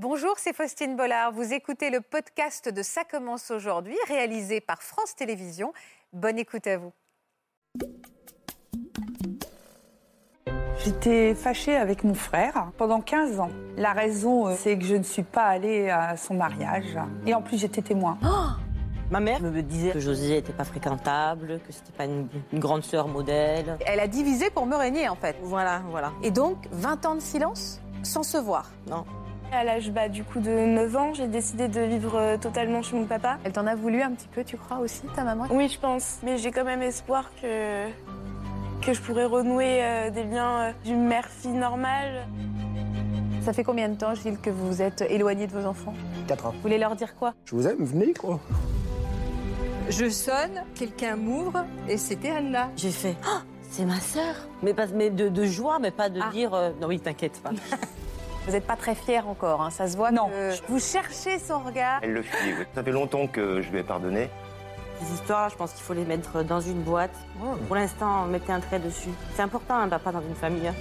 Bonjour, c'est Faustine Bollard. Vous écoutez le podcast de Ça commence aujourd'hui, réalisé par France Télévisions. Bonne écoute à vous. J'étais fâchée avec mon frère pendant 15 ans. La raison, euh, c'est que je ne suis pas allée à son mariage. Et en plus, j'étais témoin. Ma mère me disait que José n'était pas fréquentable, que c'était pas une, une grande sœur modèle. Elle a divisé pour me régner, en fait. Voilà, voilà. Et donc, 20 ans de silence sans se voir. Non. À l'âge bah, du coup de 9 ans, j'ai décidé de vivre euh, totalement chez mon papa. Elle t'en a voulu un petit peu, tu crois aussi, ta maman? Oui, je pense. Mais j'ai quand même espoir que, que je pourrais renouer euh, des liens euh, d'une mère-fille normale. Ça fait combien de temps, Gilles, que vous êtes éloigné de vos enfants? 4 ans. Vous voulez leur dire quoi? Je vous aime, venez quoi. Je sonne, quelqu'un m'ouvre et c'était Anna. J'ai fait Ah, c'est ma sœur. Mais, pas, mais de, de joie, mais pas de Ah. dire euh, non, oui, t'inquiète pas. Vous n'êtes pas très fiers encore, hein, ça se voit Non. que vous cherchez son regard. Elle le fuit, oui. Ça fait longtemps que je lui ai pardonné. Ces histoires, je pense qu'il faut les mettre dans une boîte. Pour l'instant, mettez un trait dessus. C'est important, un papa dans une famille.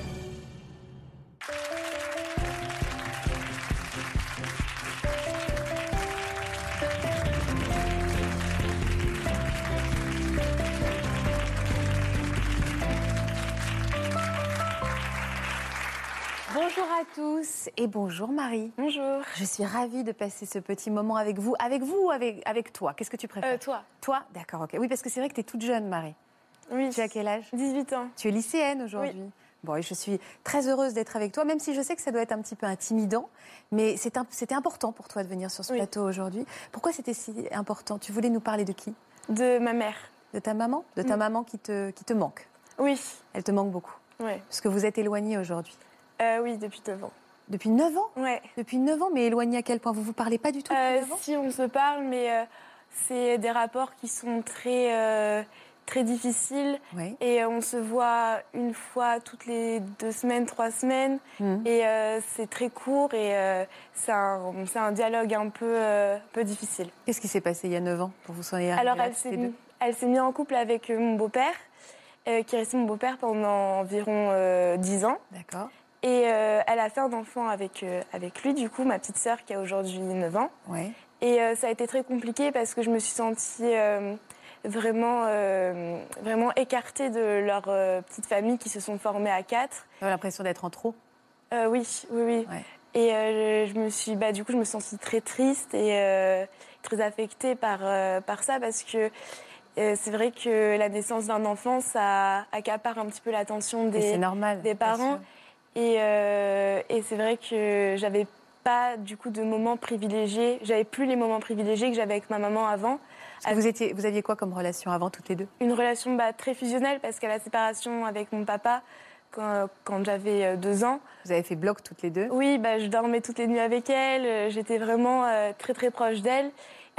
Bonjour à tous et bonjour Marie. Bonjour. Je suis ravie de passer ce petit moment avec vous. Avec vous ou avec, avec toi? Qu'est-ce que tu préfères? Euh, toi Toi? D'accord, ok. Oui, parce que c'est vrai que tu es toute jeune, Marie. Oui. Tu as quel âge? 18 ans. Tu es lycéenne aujourd'hui Bon, et je suis très heureuse d'être avec toi, même si je sais que ça doit être un petit peu intimidant. Mais c'était important pour toi de venir sur ce Oui. plateau aujourd'hui. Pourquoi c'était si important? Tu voulais nous parler de qui? De ma mère. De ta maman? De ta Mm. maman qui te, qui te manque? Oui. Elle te manque beaucoup. Ouais. Parce que vous êtes éloignés aujourd'hui. Euh, oui, depuis 9 ans. Depuis 9 ans? Ouais. Depuis 9 ans, mais éloignés à quel point? Vous vous parlez pas du tout depuis Euh, 9 ans? si on se parle, mais euh, c'est des rapports qui sont très, euh, très. Oui. Et euh, on se voit une fois toutes les deux semaines, trois semaines. Mhm. Et euh, c'est très court et euh, c'est un, dialogue un peu, euh, peu difficile. Qu'est-ce qui s'est passé il y a 9 ans pour vous soyez Alors elle s'est, mis, mise en couple avec euh, mon beau-père, euh, qui est resté mon beau-père pendant environ euh, 10 ans. D'accord. Et euh, elle a fait un enfant avec, euh, avec lui, du coup, ma petite sœur qui a aujourd'hui 9 ans. Ouais. Et euh, ça a été très compliqué parce que je me suis sentie vraiment, vraiment écartée de leur petite famille qui se sont formées à quatre. J'avais l'impression d'être en trop. Oui, oui, oui. Ouais. Et je me suis, bah, du coup, je me suis sentie très triste et très affectée par, par ça parce que c'est vrai que la naissance d'un enfant, ça accapare un petit peu l'attention des, normal. des parents. Et, euh, et c'est vrai que j'avais pas du coup de moments privilégiés. J'avais plus les moments privilégiés que j'avais avec ma maman avant. Que vous, étiez, vous aviez quoi comme relation avant toutes les deux? Une relation bah, très fusionnelle parce qu'à la séparation avec mon papa, quand, quand j'avais euh, deux ans, Vous avez fait bloc toutes les deux? oui, bah, je dormais toutes les nuits avec elle. euh, J'étais vraiment euh, très très proche d'elle.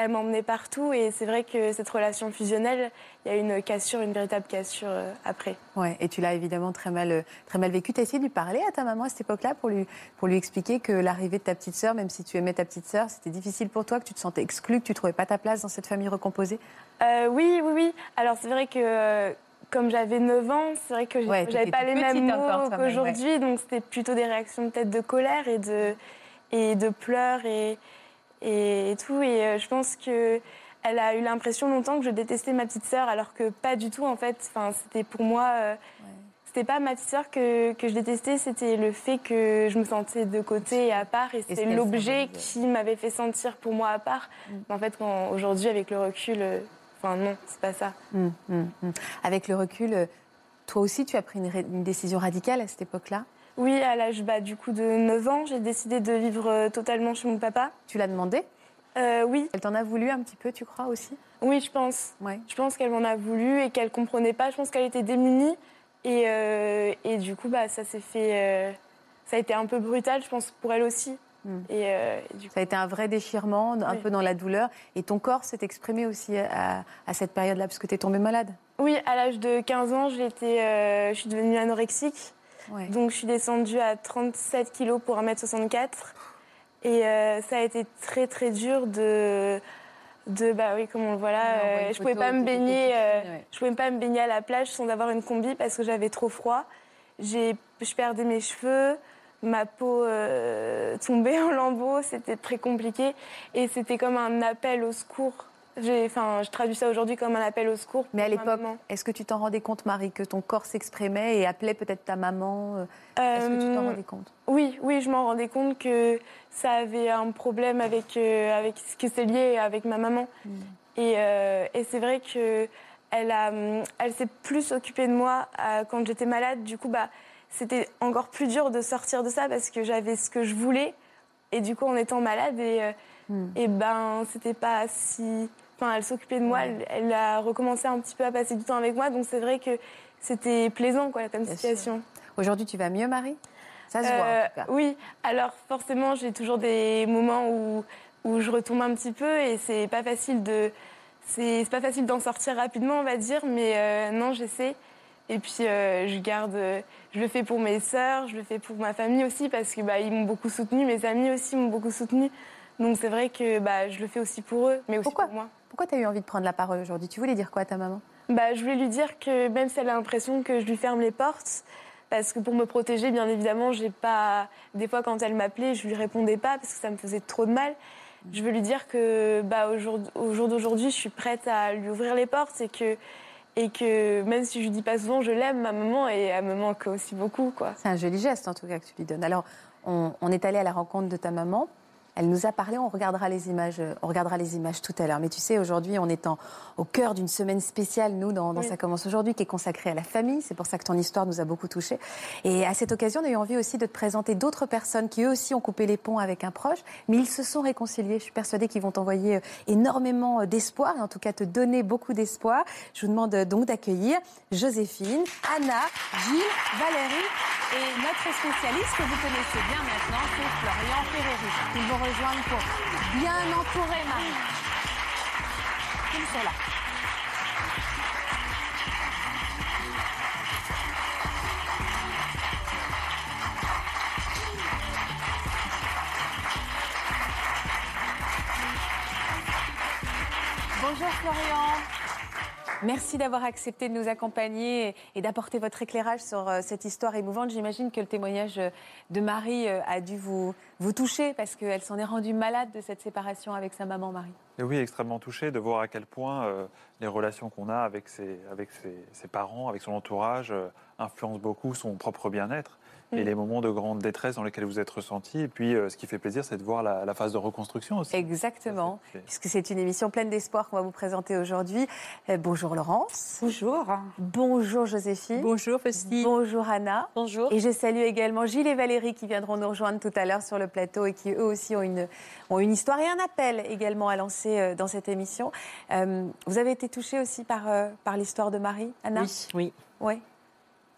Elle m'emmenait partout et c'est vrai que cette relation fusionnelle, il y a une cassure, une véritable cassure euh, après. Ouais, et tu l'as évidemment très mal, euh, très mal vécu. Tu as essayé de lui parler à ta maman à cette époque-là pour lui, pour lui expliquer que l'arrivée de ta petite sœur, même si tu aimais ta petite sœur, c'était difficile pour toi, que tu te sentais exclue, que tu trouvais pas ta place dans cette famille recomposée? Euh, oui, oui, oui. Alors c'est vrai que comme j'avais 9 ans, c'est vrai que Ouais, j'avais pas les mêmes mots qu'aujourd'hui, donc c'était plutôt des réactions peut-être de colère et de, et de pleurs et, et, tout. Et euh, je pense que elle a eu l'impression longtemps que je détestais ma petite sœur, alors que pas du tout en fait. Enfin, c'était pour moi. euh, C'était pas ma petite sœur que, que je détestais, c'était le fait que je me sentais de côté et à part, et c'était l'objet qui m'avait fait sentir pour moi à part. Mm. Mais en fait, aujourd'hui, avec le recul, euh, enfin non, c'est pas ça. Hum, hum. Avec le recul, euh, toi aussi, tu as pris une décision radicale à cette époque-là? Oui, à l'âge bah, du coup de 9 ans, j'ai décidé de vivre euh, totalement chez mon papa. Tu l'as demandé? Euh, oui, Elle t'en a voulu un petit peu, tu crois aussi? Oui, je pense. Ouais. Je pense qu'elle m'en a voulu et qu'elle comprenait pas. Je pense qu'elle était démunie. Et, euh, et du coup, bah, ça s'est fait. euh, ça a été un peu brutal, je pense, pour elle aussi. Mm. Et, et du coup, Ça a été un vrai déchirement, un Oui. peu dans la douleur. Et ton corps s'est exprimé aussi à, à cette période-là, parce que tu es tombée malade? oui, à l'âge de 15 ans, j'ai été, euh, je suis devenue anorexique. Ouais. Donc, je suis descendue à 37 kilos pour 1m64. Et euh, ça a été très, très dur de. de bah oui, comme on le voit là, Ouais, euh, je pouvais pas me baigner. euh, ouais. Je pouvais pas me baigner à la plage sans avoir une combi parce que j'avais trop froid. J'ai, je perdais mes cheveux. ma peau tombait en lambeaux, c'était très compliqué et c'était comme un appel au secours. Enfin, je traduis ça aujourd'hui comme un appel au secours. Mais à l'époque, est-ce que tu t'en rendais compte, Marie, que ton corps s'exprimait et appelait peut-être ta maman euh, Est-ce que tu t'en Euh, rendais compte? Oui, oui, je m'en rendais compte que ça avait un problème avec, euh, avec ce que c'est lié avec ma maman. Et, euh, et c'est vrai que elle, a, hum, elle s'est plus occupée de moi quand j'étais malade. Du coup, bah, c'était encore plus dur de sortir de ça parce que j'avais ce que je voulais. Et du coup, en étant malade, et, euh, et ben, c'était pas si. Enfin, elle s'occupait de moi, elle, elle a recommencé un petit peu à passer du temps avec moi. Donc, c'est vrai que c'était plaisant, quoi, comme Bien situation. Aujourd'hui, tu vas mieux, Marie? Ça se voit, en Euh, tout cas. Oui, alors forcément, j'ai toujours des moments où, où je retombe un petit peu et c'est pas facile de. C'est pas facile d'en sortir rapidement, on va dire, mais euh, non, j'essaie. Et puis, euh, je garde. Je le fais pour mes sœurs, je le fais pour ma famille aussi, parce que bah, ils m'ont beaucoup soutenue, mes amis aussi m'ont beaucoup soutenue. Donc, c'est vrai que bah, je le fais aussi pour eux, mais aussi Pourquoi? pour moi. Pourquoi tu as eu envie de prendre la parole aujourd'hui? Tu voulais dire quoi à ta maman? Bah, je voulais lui dire que même si elle a l'impression que je lui ferme les portes, parce que pour me protéger, bien évidemment, j'ai pas. Des fois, quand elle m'appelait, je lui répondais pas parce que ça me faisait trop de mal. Je veux lui dire que, bah, au jour, au jour d'aujourd'hui, je suis prête à lui ouvrir les portes et que, et que même si je lui dis pas souvent, je l'aime, ma maman, et elle me manque aussi beaucoup, quoi. C'est un joli geste, en tout cas, que tu lui donnes. Alors, on, on est allé à la rencontre de ta maman. Elle nous a parlé, on regardera les images, euh, on regardera les images tout à l'heure. Mais tu sais, aujourd'hui, on est en- au cœur d'une semaine spéciale, nous, dans, dans Oui. Ça commence aujourd'hui, qui est consacrée à la famille. C'est pour ça que ton histoire nous a beaucoup touchés. Et à cette occasion, on a eu envie aussi de te présenter d'autres personnes qui, eux aussi, ont coupé les ponts avec un proche, mais ils se sont réconciliés. Je suis persuadée qu'ils vont t'envoyer euh, énormément euh, d'espoir, et en tout cas te donner beaucoup d'espoir. Je vous demande donc d'accueillir Joséphine, Anna, Gilles, Valérie et notre spécialiste que vous connaissez bien maintenant, c'est Florian Ferreri. Pour bien entourer Marie. Bonjour Florian. Merci d'avoir accepté de nous accompagner et- d'apporter votre éclairage sur euh, cette histoire émouvante. J'imagine que le témoignage euh, de Marie euh, a dû vous, toucher parce qu'elle s'en est rendue malade de cette séparation avec sa maman Marie. Oui, extrêmement touché de voir à quel point les relations qu'on a avec, ses, parents, avec son entourage, influencent beaucoup son propre bien-être et Mm. les moments de grande détresse dans lesquels vous êtes ressenti. Et puis, euh, ce qui fait plaisir, c'est de voir la, la phase de reconstruction aussi. Exactement, Ça, puisque c'est une émission pleine d'espoir qu'on va vous présenter aujourd'hui. Euh, bonjour Laurence. Bonjour. Bonjour Joséphine. Bonjour Faustine. Bonjour Anna. Bonjour. Et je salue également Gilles et Valérie qui viendront nous rejoindre tout à l'heure sur le plateau et qui eux aussi ont une, ont une histoire et un appel également à lancer euh, dans cette émission. Euh, vous avez été touchée aussi par, euh, par l'histoire de Marie, Anna? Oui. Oui. Oui.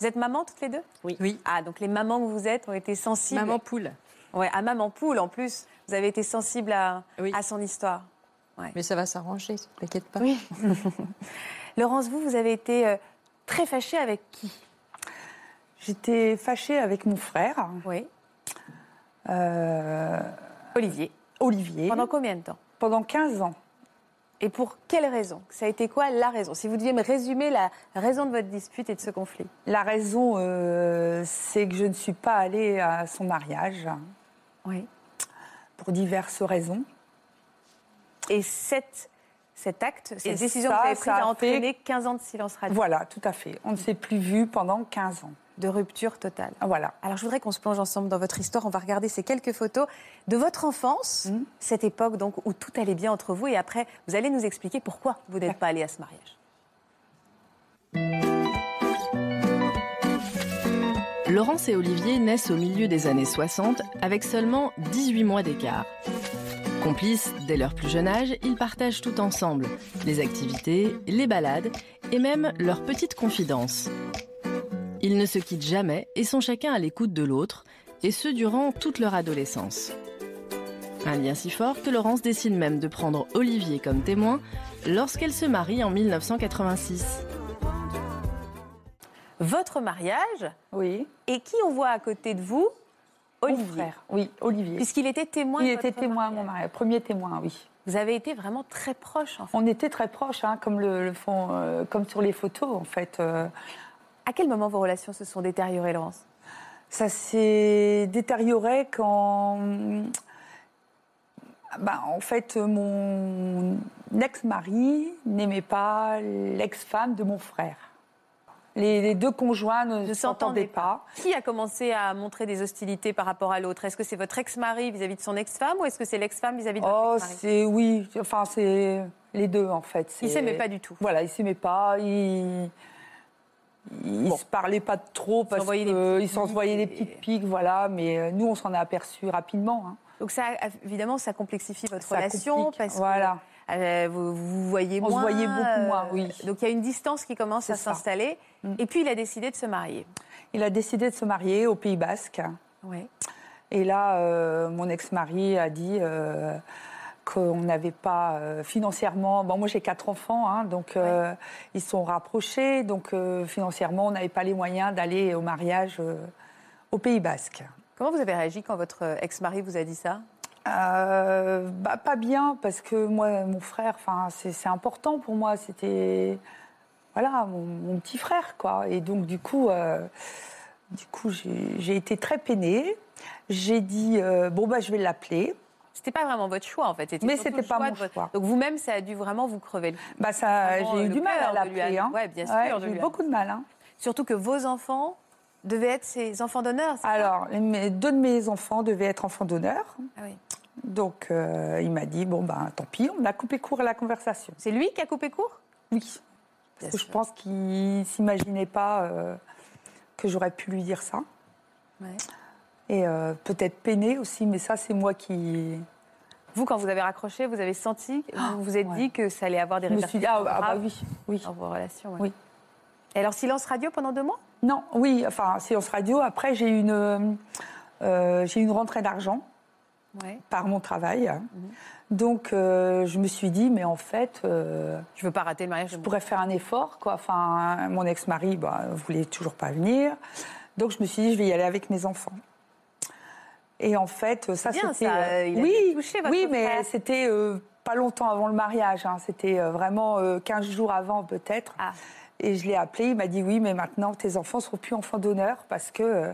Vous êtes maman toutes les deux? Oui. Oui. Ah, donc les mamans que vous êtes ont été sensibles. Maman poule. Ouais, à maman poule en plus. Vous avez été sensible à, Oui. à son histoire. Mais ça va s'arranger, t'inquiète pas. Oui. Laurence, vous, vous avez été euh, très fâchée avec qui? J'étais fâchée avec mon frère, Oui. euh, Olivier. Olivier, Pendant combien de temps? Pendant 15 ans. Et pour quelle raison? Ça a été quoi la raison? Si vous deviez me résumer la raison de votre dispute et de ce conflit. La raison, euh, c'est que je ne suis pas allée à son mariage Oui. pour diverses raisons. Et cette, cet acte, cette Et décision ça, que vous avez prise a a fait- entraîné 15 ans de silence radio, Voilà, tout à fait. On ne s'est plus vu pendant 15 ans. De rupture totale. Voilà. Alors je voudrais qu'on se plonge ensemble dans votre histoire. On va regarder ces quelques photos de votre enfance, Mhm. cette époque donc où tout allait bien entre vous. Et après, vous allez nous expliquer pourquoi vous n'êtes pas allé à ce mariage. Laurence et Olivier naissent au milieu des années 60 avec seulement 18 mois d'écart. Complices dès leur plus jeune âge, ils partagent tout ensemble, les activités, les balades et même leurs petites confidences. Ils ne se quittent jamais et sont chacun à l'écoute de l'autre, et ce durant toute leur adolescence. Un lien si fort que Laurence décide même de prendre Olivier comme témoin lorsqu'elle se marie en 1986. Votre mariage, Oui. et qui on voit à côté de vous? Mon Olivier. frère. Oui, Olivier. Puisqu'il était témoin. Il de était témoin à mon mariage. Premier témoin, oui. Vous avez été vraiment très proches, en fait. On était très proches, hein, comme le, le font, euh, comme sur les photos, en fait. euh. À quel moment vos relations se sont détériorées, Laurence? Ça s'est détérioré quand. Bah, en fait, mon ex-mari n'aimait pas l'ex-femme de mon frère. Les, les deux conjoints ne Ne s'entendaient pas. Qui a commencé à montrer des hostilités par rapport à l'autre? Est-ce que c'est votre ex-mari vis-à-vis de son ex-femme ou est-ce que c'est l'ex-femme vis-à-vis de votre Oh, ex-mari? c'est oui, enfin c'est les deux en fait. Ils s'aimaient pas du tout. Voilà, ils s'aimaient pas, ils ils se parlaient pas trop parce qu'ils s'envoyaient des petites piques, voilà. Mais euh, nous, on s'en a aperçu rapidement. hein. Donc ça, évidemment, ça complexifie votre Ça relation complique, parce voilà. que euh, vous vous voyez On se moins. voyait beaucoup moins, oui. Donc il y a une distance qui commence à s'installer. Mm. Et puis il a décidé de se marier. Il a décidé de se marier au Pays Basque. Ouais. Et là, euh, mon ex-mari a dit euh, qu'on n'avait pas euh, financièrement. Bon, moi, j'ai quatre enfants, hein, donc euh, ils sont rapprochés. Donc, euh, financièrement, on n'avait pas les moyens d'aller au mariage au Pays Basque. Comment vous avez réagi quand votre ex-mari vous a dit ça? Bah, pas bien, parce que moi, mon frère, enfin, c'est important pour moi. C'était, voilà, mon, mon petit frère, quoi. Et donc, du coup, du coup, j'ai été très peinée. J'ai dit, bon, bah, je vais l'appeler. C'était pas vraiment votre choix en fait. Mais c'était pas mon votre- choix. Donc vous-même, ça a dû vraiment vous crever le. Bah, ça, j'ai eu du mal à l'appeler. a- Hein. ouais, bien sûr, Ouais, j'ai eu beaucoup de mal. Hein. Surtout que vos enfants devaient être ses enfants d'honneur. Alors, les- deux de mes enfants devaient être enfants d'honneur. Ah oui. Donc, euh, il m'a dit, bon, ben, tant pis, on a coupé court à la conversation. C'est lui qui a coupé court? Oui. Parce que je pense qu'il s'imaginait pas euh, que j'aurais pu lui dire ça. Ouais. Et euh, peut-être peiné aussi, mais ça, c'est moi qui. Vous, quand vous avez raccroché, vous avez senti, vous vous êtes ouais. dit que ça allait avoir des dit, répercussions ah, ah, bah oui, oui. dans vos relations. ouais. Oui. Et alors, silence radio pendant deux mois? Non, oui, enfin, séance radio. Après, j'ai eu une, euh, euh, j'ai une rentrée d'argent Ouais. par mon travail. Mhm. Donc, euh, je me suis dit, mais en fait, euh, Je veux pas rater le mariage. je pourrais faire un effort. Quoi. Enfin, mon ex-mari bah, voulait toujours pas venir. Donc, je me suis dit, je vais y aller avec mes enfants. Et en fait, ça, c'était. oui, été touché, votre oui, mais c'était euh, pas longtemps avant le mariage. hein. C'était euh, vraiment euh, 15 jours avant, peut-être. Ah. Et je l'ai appelé. Il m'a dit oui, mais maintenant, tes enfants seront plus enfants d'honneur parce que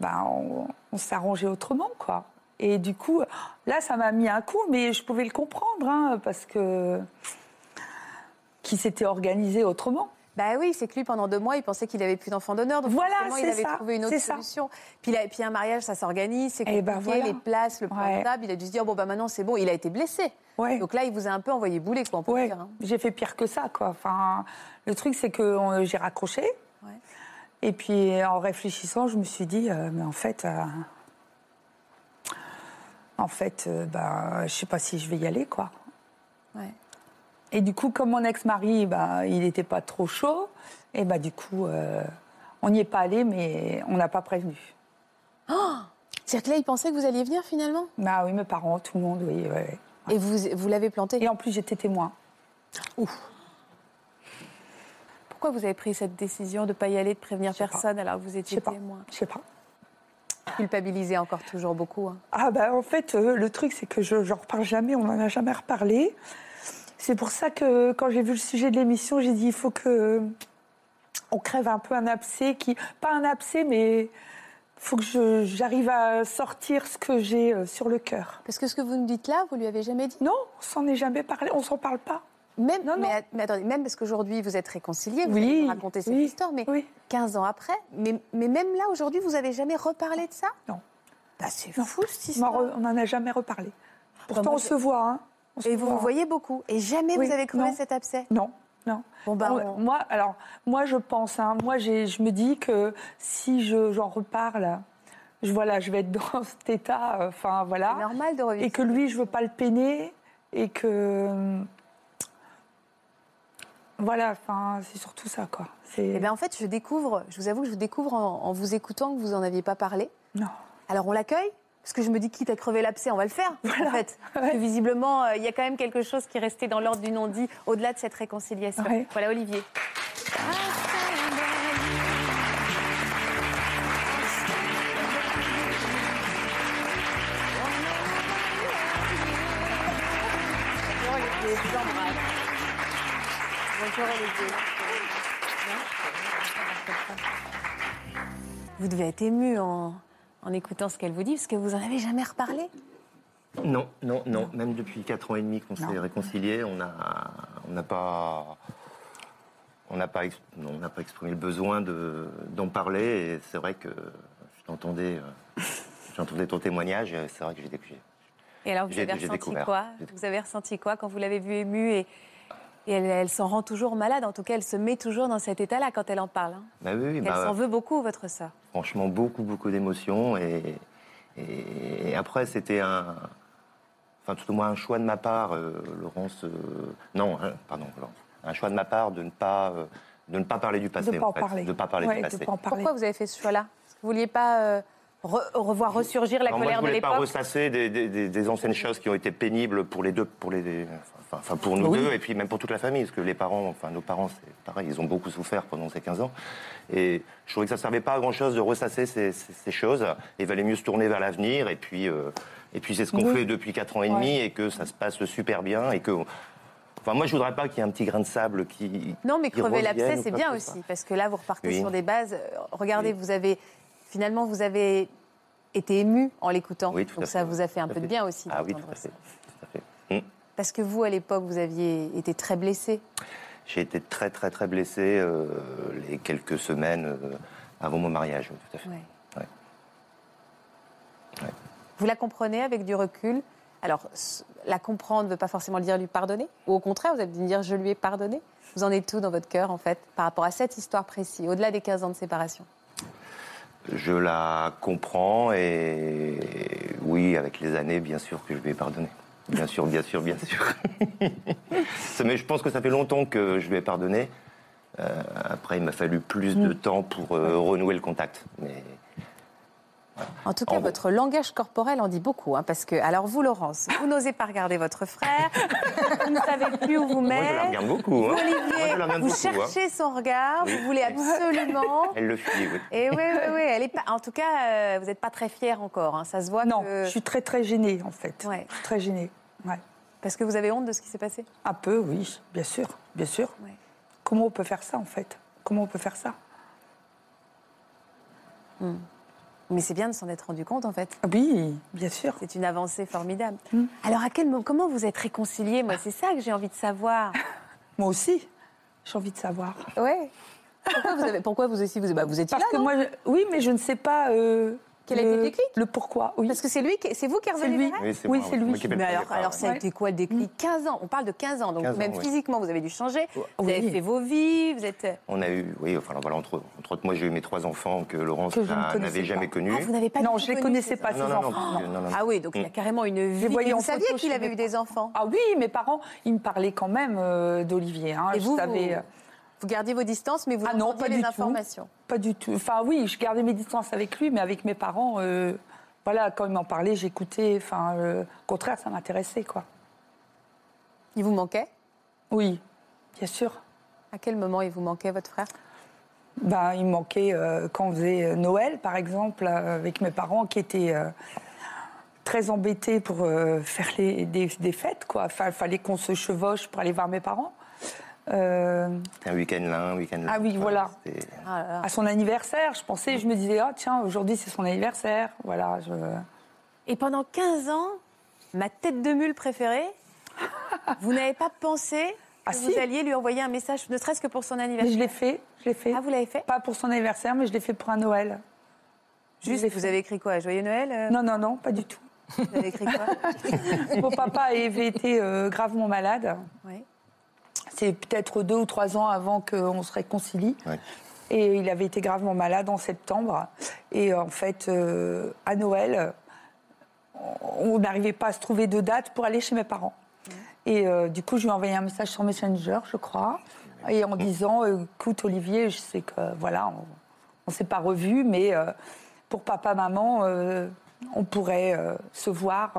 ben, on, on arrangé autrement, quoi. Et du coup, là, ça m'a mis un coup, mais je pouvais le comprendre, hein, parce que qui s'était organisé autrement. Bah oui, c'est que lui, pendant deux mois, il pensait qu'il avait plus d'enfants d'honneur. Donc Voilà, il c'est avait ça, trouvé une autre solution. Puis, là- puis un mariage, ça s'organise, c'est Eh compliqué, ben voilà. les places, le point Ouais. de table. Il a dû se dire, bon, bah maintenant, c'est bon. Il a été blessé. Ouais. Donc là, il vous a un peu envoyé bouler, quoi, on peut Ouais, dire. hein. j'ai fait pire que ça, quoi. Enfin, le truc, c'est que j'ai raccroché. Ouais. Et puis, en réfléchissant, je me suis dit, euh, mais en fait, euh, en fait, euh, bah, je sais pas si je vais y aller, quoi. Ouais. Et du coup, comme mon ex-mari, bah, il n'était pas trop chaud, et bah, du coup, euh, on n'y est pas allé, mais on n'a pas prévenu. C'est-à-dire que là, il pensait que vous alliez venir finalement? Bah oui, mes parents, tout le monde, oui. ouais, ouais. Et vous, vous l'avez planté? Et en plus, j'étais témoin. Pourquoi vous avez pris cette décision de ne pas y aller, de prévenir pas. personne alors que vous étiez témoin? Je sais pas. Culpabilisé encore toujours beaucoup. hein. Ah bah en fait, euh, le truc c'est que je n'en reparle jamais, on n'en a jamais reparlé. C'est pour ça que quand j'ai vu le sujet de l'émission, j'ai dit il faut que on crève un peu un abcès qui, pas un abcès, mais faut que j'arrive à sortir ce que j'ai euh, sur le cœur. Parce que ce que vous nous dites là, vous lui avez jamais dit? Non, on s'en est jamais parlé, on s'en parle pas. Même, Non, non. mais, mais attendez, même parce qu'aujourd'hui vous êtes réconciliés, vous Oui, raconter cette oui, histoire, mais oui. 15 ans après, mais, mais même là aujourd'hui vous avez jamais reparlé de ça? Non. Bah, C'est fou cette histoire. re- on n'en a jamais reparlé. Pourtant, moi, on je- se voit. Hein. Et vous vous voyez beaucoup. Et jamais Oui, vous avez crevé non. cet abcès. Non, non. Bon, bah, Moi- on- Moi, alors, moi, je pense, hein, moi, je me dis que si je- j'en reparle, je, voilà, je vais être dans cet état, euh, enfin, voilà. C'est normal de revivre. Et que lui, je veux pas le peiner, et que. Voilà, enfin, c'est surtout ça, quoi. C'est. Eh bien, en fait, je découvre, je vous avoue que je découvre en, en vous écoutant que vous en aviez pas parlé. Non. Alors, on l'accueille Parce que je me dis, quitte à crever l'abcès, on va le faire, en fait. Parce que visiblement, euh, il y a quand même quelque chose qui est resté dans l'ordre du non-dit, au-delà de cette réconciliation. Ouais. Voilà, Olivier. Vous devez être ému en, en écoutant ce qu'elle vous dit, parce que vous en avez jamais reparlé? Non, non, non. Même depuis 4 ans et demi qu'on s'est réconciliés, on n'a on n'a pas. On n'a pas, on exprimé le besoin de- d'en parler. Et c'est vrai que je t'entendais, euh, j'entendais ton témoignage. et C'est vrai que j'ai découvert. Et alors, vous avez ressenti quoi? Vous avez ressenti quoi quand vous l'avez vue émue et, et elle, elle s'en rend toujours malade. En tout cas, elle se met toujours dans cet état-là quand elle en parle. hein. Bah oui, oui, Elle bah, s'en veut beaucoup, votre sœur. franchement beaucoup beaucoup d'émotions et, et, et après c'était un enfin tout au moins un choix de ma part euh, Laurence euh, non hein, pardon Laurence, un choix de ma part de ne pas euh, de ne pas parler du passé de pas en fait, parler. de pas parler Ouais, du de passé pas en parler. Pourquoi vous avez fait ce choix-là? Vous vouliez pas euh, re- revoir ressurgir la Alors moi, colère je de voulais pas l'époque ressasser des, des- des- des anciennes choses qui ont été pénibles pour les deux, pour les, enfin, enfin, pour nous Oui. deux, et puis même pour toute la famille, parce que les parents, enfin nos parents, c'est pareil, ils ont beaucoup souffert pendant ces 15 ans. Et je trouvais que ça servait pas à grand chose de ressasser ces, ces- ces choses. Il valait mieux se tourner vers l'avenir, et puis, euh, et puis c'est ce qu'on Oui. fait depuis 4 ans et demi, et que ça se passe super bien, et que, enfin moi je voudrais pas qu'il y ait un petit grain de sable qui. Non, mais qui crever l'abcès, c'est bien aussi, parce que là, vous repartez Oui. sur des bases. Regardez, Oui. vous avez finalement, vous avez été ému en l'écoutant. Oui, tout Donc à ça fait, vous a fait un tout peu de bien aussi Ah oui, tout à fait. ça. Tout à fait. Mm. Parce que vous, à l'époque, vous aviez été très blessé. J'ai été très très très blessé euh, les quelques semaines euh, avant mon mariage, oui, tout à fait. Ouais. Ouais. Ouais. Vous la comprenez avec du recul Alors, la comprendre ne veut pas forcément dire lui pardonner Ou au contraire, vous avez dû me dire je lui ai pardonné Vous en êtes tout dans votre cœur, en fait, par rapport à cette histoire précise, au-delà des 15 ans de séparation? Je la comprends et oui, avec les années, bien sûr que je lui ai pardonné. Bien sûr, bien sûr, bien sûr. Mais je pense que ça fait longtemps que je lui ai pardonné. Euh, après, il m'a fallu plus de temps pour euh, renouer le contact. Mais En tout cas, En votre langage corporel en dit beaucoup. hein, parce que, alors vous, Laurence, vous n'osez pas regarder votre frère, vous ne savez plus où vous moi, je la mettre. regarde beaucoup. Vous, hein. Olivier, vous beaucoup, hein. cherchez son regard, Oui. vous voulez absolument. Elle le fuit, oui. Et oui, oui, oui. Elle est pas... En tout cas, euh, vous n'êtes pas très fière encore. hein, Ça se voit Non, que. je suis très très gênée en fait. Ouais. Très gênée. Ouais. Parce que vous avez honte de ce qui s'est passé? Un peu, oui, bien sûr, bien sûr. Ouais. Comment on peut faire ça en fait? Comment on peut faire ça? Mais c'est bien de s'en être rendu compte, en fait. Oui, bien sûr. C'est une avancée formidable. Mm. Alors, à quel moment, comment vous êtes réconciliés? Moi, c'est ça que j'ai envie de savoir. Moi aussi, j'ai envie de savoir. Ouais. Pourquoi vous, avez, pourquoi vous aussi vous, bah, vous étiez Parce là, que moi, je- oui, mais je ne sais pas. euh, Quel a été le, le déclic Le pourquoi, oui. Parce que c'est lui, qui- c'est vous qui C'est revenez lui. vers elle Oui, c'est Oui, lui. moi qui Mais alors, alors ça a été quoi le déclic 15 ans, on parle de 15 ans, donc 15 ans, même ouais. physiquement vous avez dû changer, vous Oui. avez fait vos vies, vous êtes... On a eu, oui, enfin voilà, entre, entre autres, moi j'ai eu mes trois enfants que Laurence ne n'avait jamais connus. Ah, vous n'avez pas non, je tout les connu connaissais pas, ces enfants. non. Ah oui, donc il y a Mm. carrément une vie. vous saviez qu'il avait eu des enfants Ah oui, mes parents, ils me parlaient quand même euh, d'Olivier. Hein. Et je vous, savais, vous, gardiez vos distances, mais vous Ah non, pas les du tout. informations. Pas du tout. Enfin oui, je gardais mes distances avec lui, mais avec mes parents, euh, voilà, quand ils m'en parlaient, j'écoutais. Enfin, euh, au contraire, ça m'intéressait, quoi. Il vous manquait? Oui, bien sûr. À quel moment il vous manquait, votre frère? Ben, il me manquait euh, quand on faisait Noël, par exemple, avec mes parents qui étaient très embêtés pour faire les, des, des fêtes, quoi. Enfin, il fallait qu'on se chevauche pour aller voir mes parents. Euh, Un week-end là, un week-end là. Ah oui, voilà. Ah là là. à son anniversaire, je pensais, je me disais, ah tiens, aujourd'hui c'est son anniversaire. Voilà, je... Et pendant 15 ans, ma tête de mule préférée, vous n'avez pas pensé que Ah, vous si. alliez lui envoyer un message, ne serait-ce que pour son Mais anniversaire je l'ai fait, je l'ai fait. Ah, vous l'avez fait Pas pour son anniversaire, mais je l'ai fait pour un Noël. Juste, vous avez écrit quoi Joyeux Noël euh, Non, non, non, pas du tout. Vous avez écrit quoi Mon papa avait été euh, gravement malade. Oui. C'est peut-être deux ou trois ans avant qu'on se réconcilie. Ouais. Et il avait été gravement malade en septembre. Et en fait, euh, à Noël, on n'arrivait pas à se trouver de date pour aller chez mes parents. Et euh, du coup, je lui ai envoyé un message sur Messenger, je crois, et en disant euh, Écoute, Olivier, je sais que voilà, on ne s'est pas revus, mais pour papa, maman, on pourrait se voir.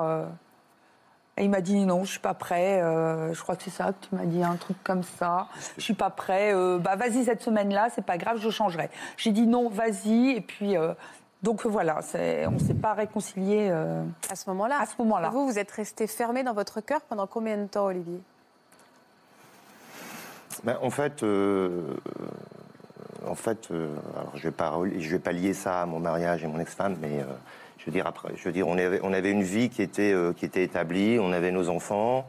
Et il m'a dit non, je suis pas prêt. euh, je crois que c'est ça que tu m'as dit, un truc comme ça. Je suis pas prêt. euh, bah vas-y cette semaine-là, c'est pas grave, je changerai. J'ai dit non, vas-y. Et puis euh, donc voilà, on s'est pas réconciliés euh, À ce moment-là à ce moment-là. Vous, vous êtes resté fermé dans votre cœur pendant combien de temps, Olivier? Ben, en fait, euh, en fait, euh, alors je vais pas, je vais pas lier ça à mon mariage et mon ex-femme, mais euh, je veux dire après, je veux dire, on avait, on avait une vie qui était, euh, qui était établie, on avait nos enfants,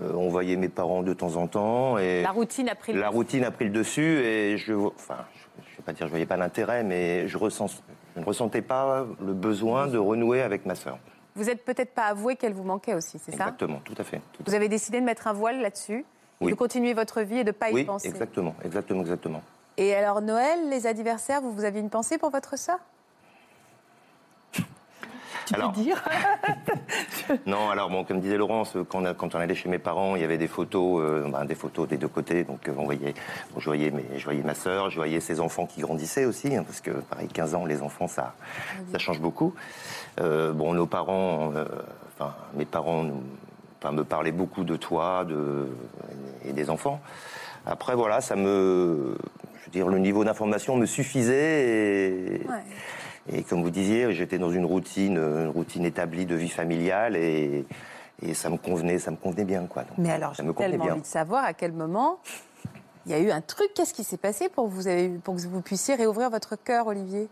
euh, on voyait mes parents de temps en temps et La routine a pris le la routine a pris le dessus et je, enfin, je, je vais pas dire, je voyais pas l'intérêt, mais je ressens, je ne ressentais pas le besoin de renouer avec ma sœur. Vous n'êtes peut-être pas avoué qu'elle vous manquait aussi, c'est ça? Exactement, tout à fait. tout Vous avez décidé de mettre un voile là-dessus, Oui. de continuer votre vie et de ne pas y Oui, penser? exactement, exactement, exactement. Et alors Noël, les anniversaires, vous, vous aviez une pensée pour votre sœur? Tu Alors- peux dire Non, alors bon, comme disait Laurence, quand on, a- quand on allait chez mes parents, il y avait des photos, euh, ben, des photos des deux côtés. Donc euh, on voyait, bon, je voyais, mes, je voyais ma sœur, je voyais ses enfants qui grandissaient aussi, hein, parce que pareil, 15 ans, les enfants, ça, ça change beaucoup. Euh, bon, nos parents, euh, enfin mes parents, nous, enfin, me parlaient beaucoup de toi, de et des enfants. Après, voilà, ça me, veux dire, le niveau d'information me suffisait. Et, et comme vous disiez, j'étais dans une routine, une routine établie de vie familiale et, et ça me convenait, ça me convenait bien, quoi. Donc, Mais alors, j'ai tellement bien. envie de savoir à quel moment il y a eu un truc. Qu'est-ce qui s'est passé pour que vous, avez, pour que vous puissiez réouvrir votre cœur, Olivier?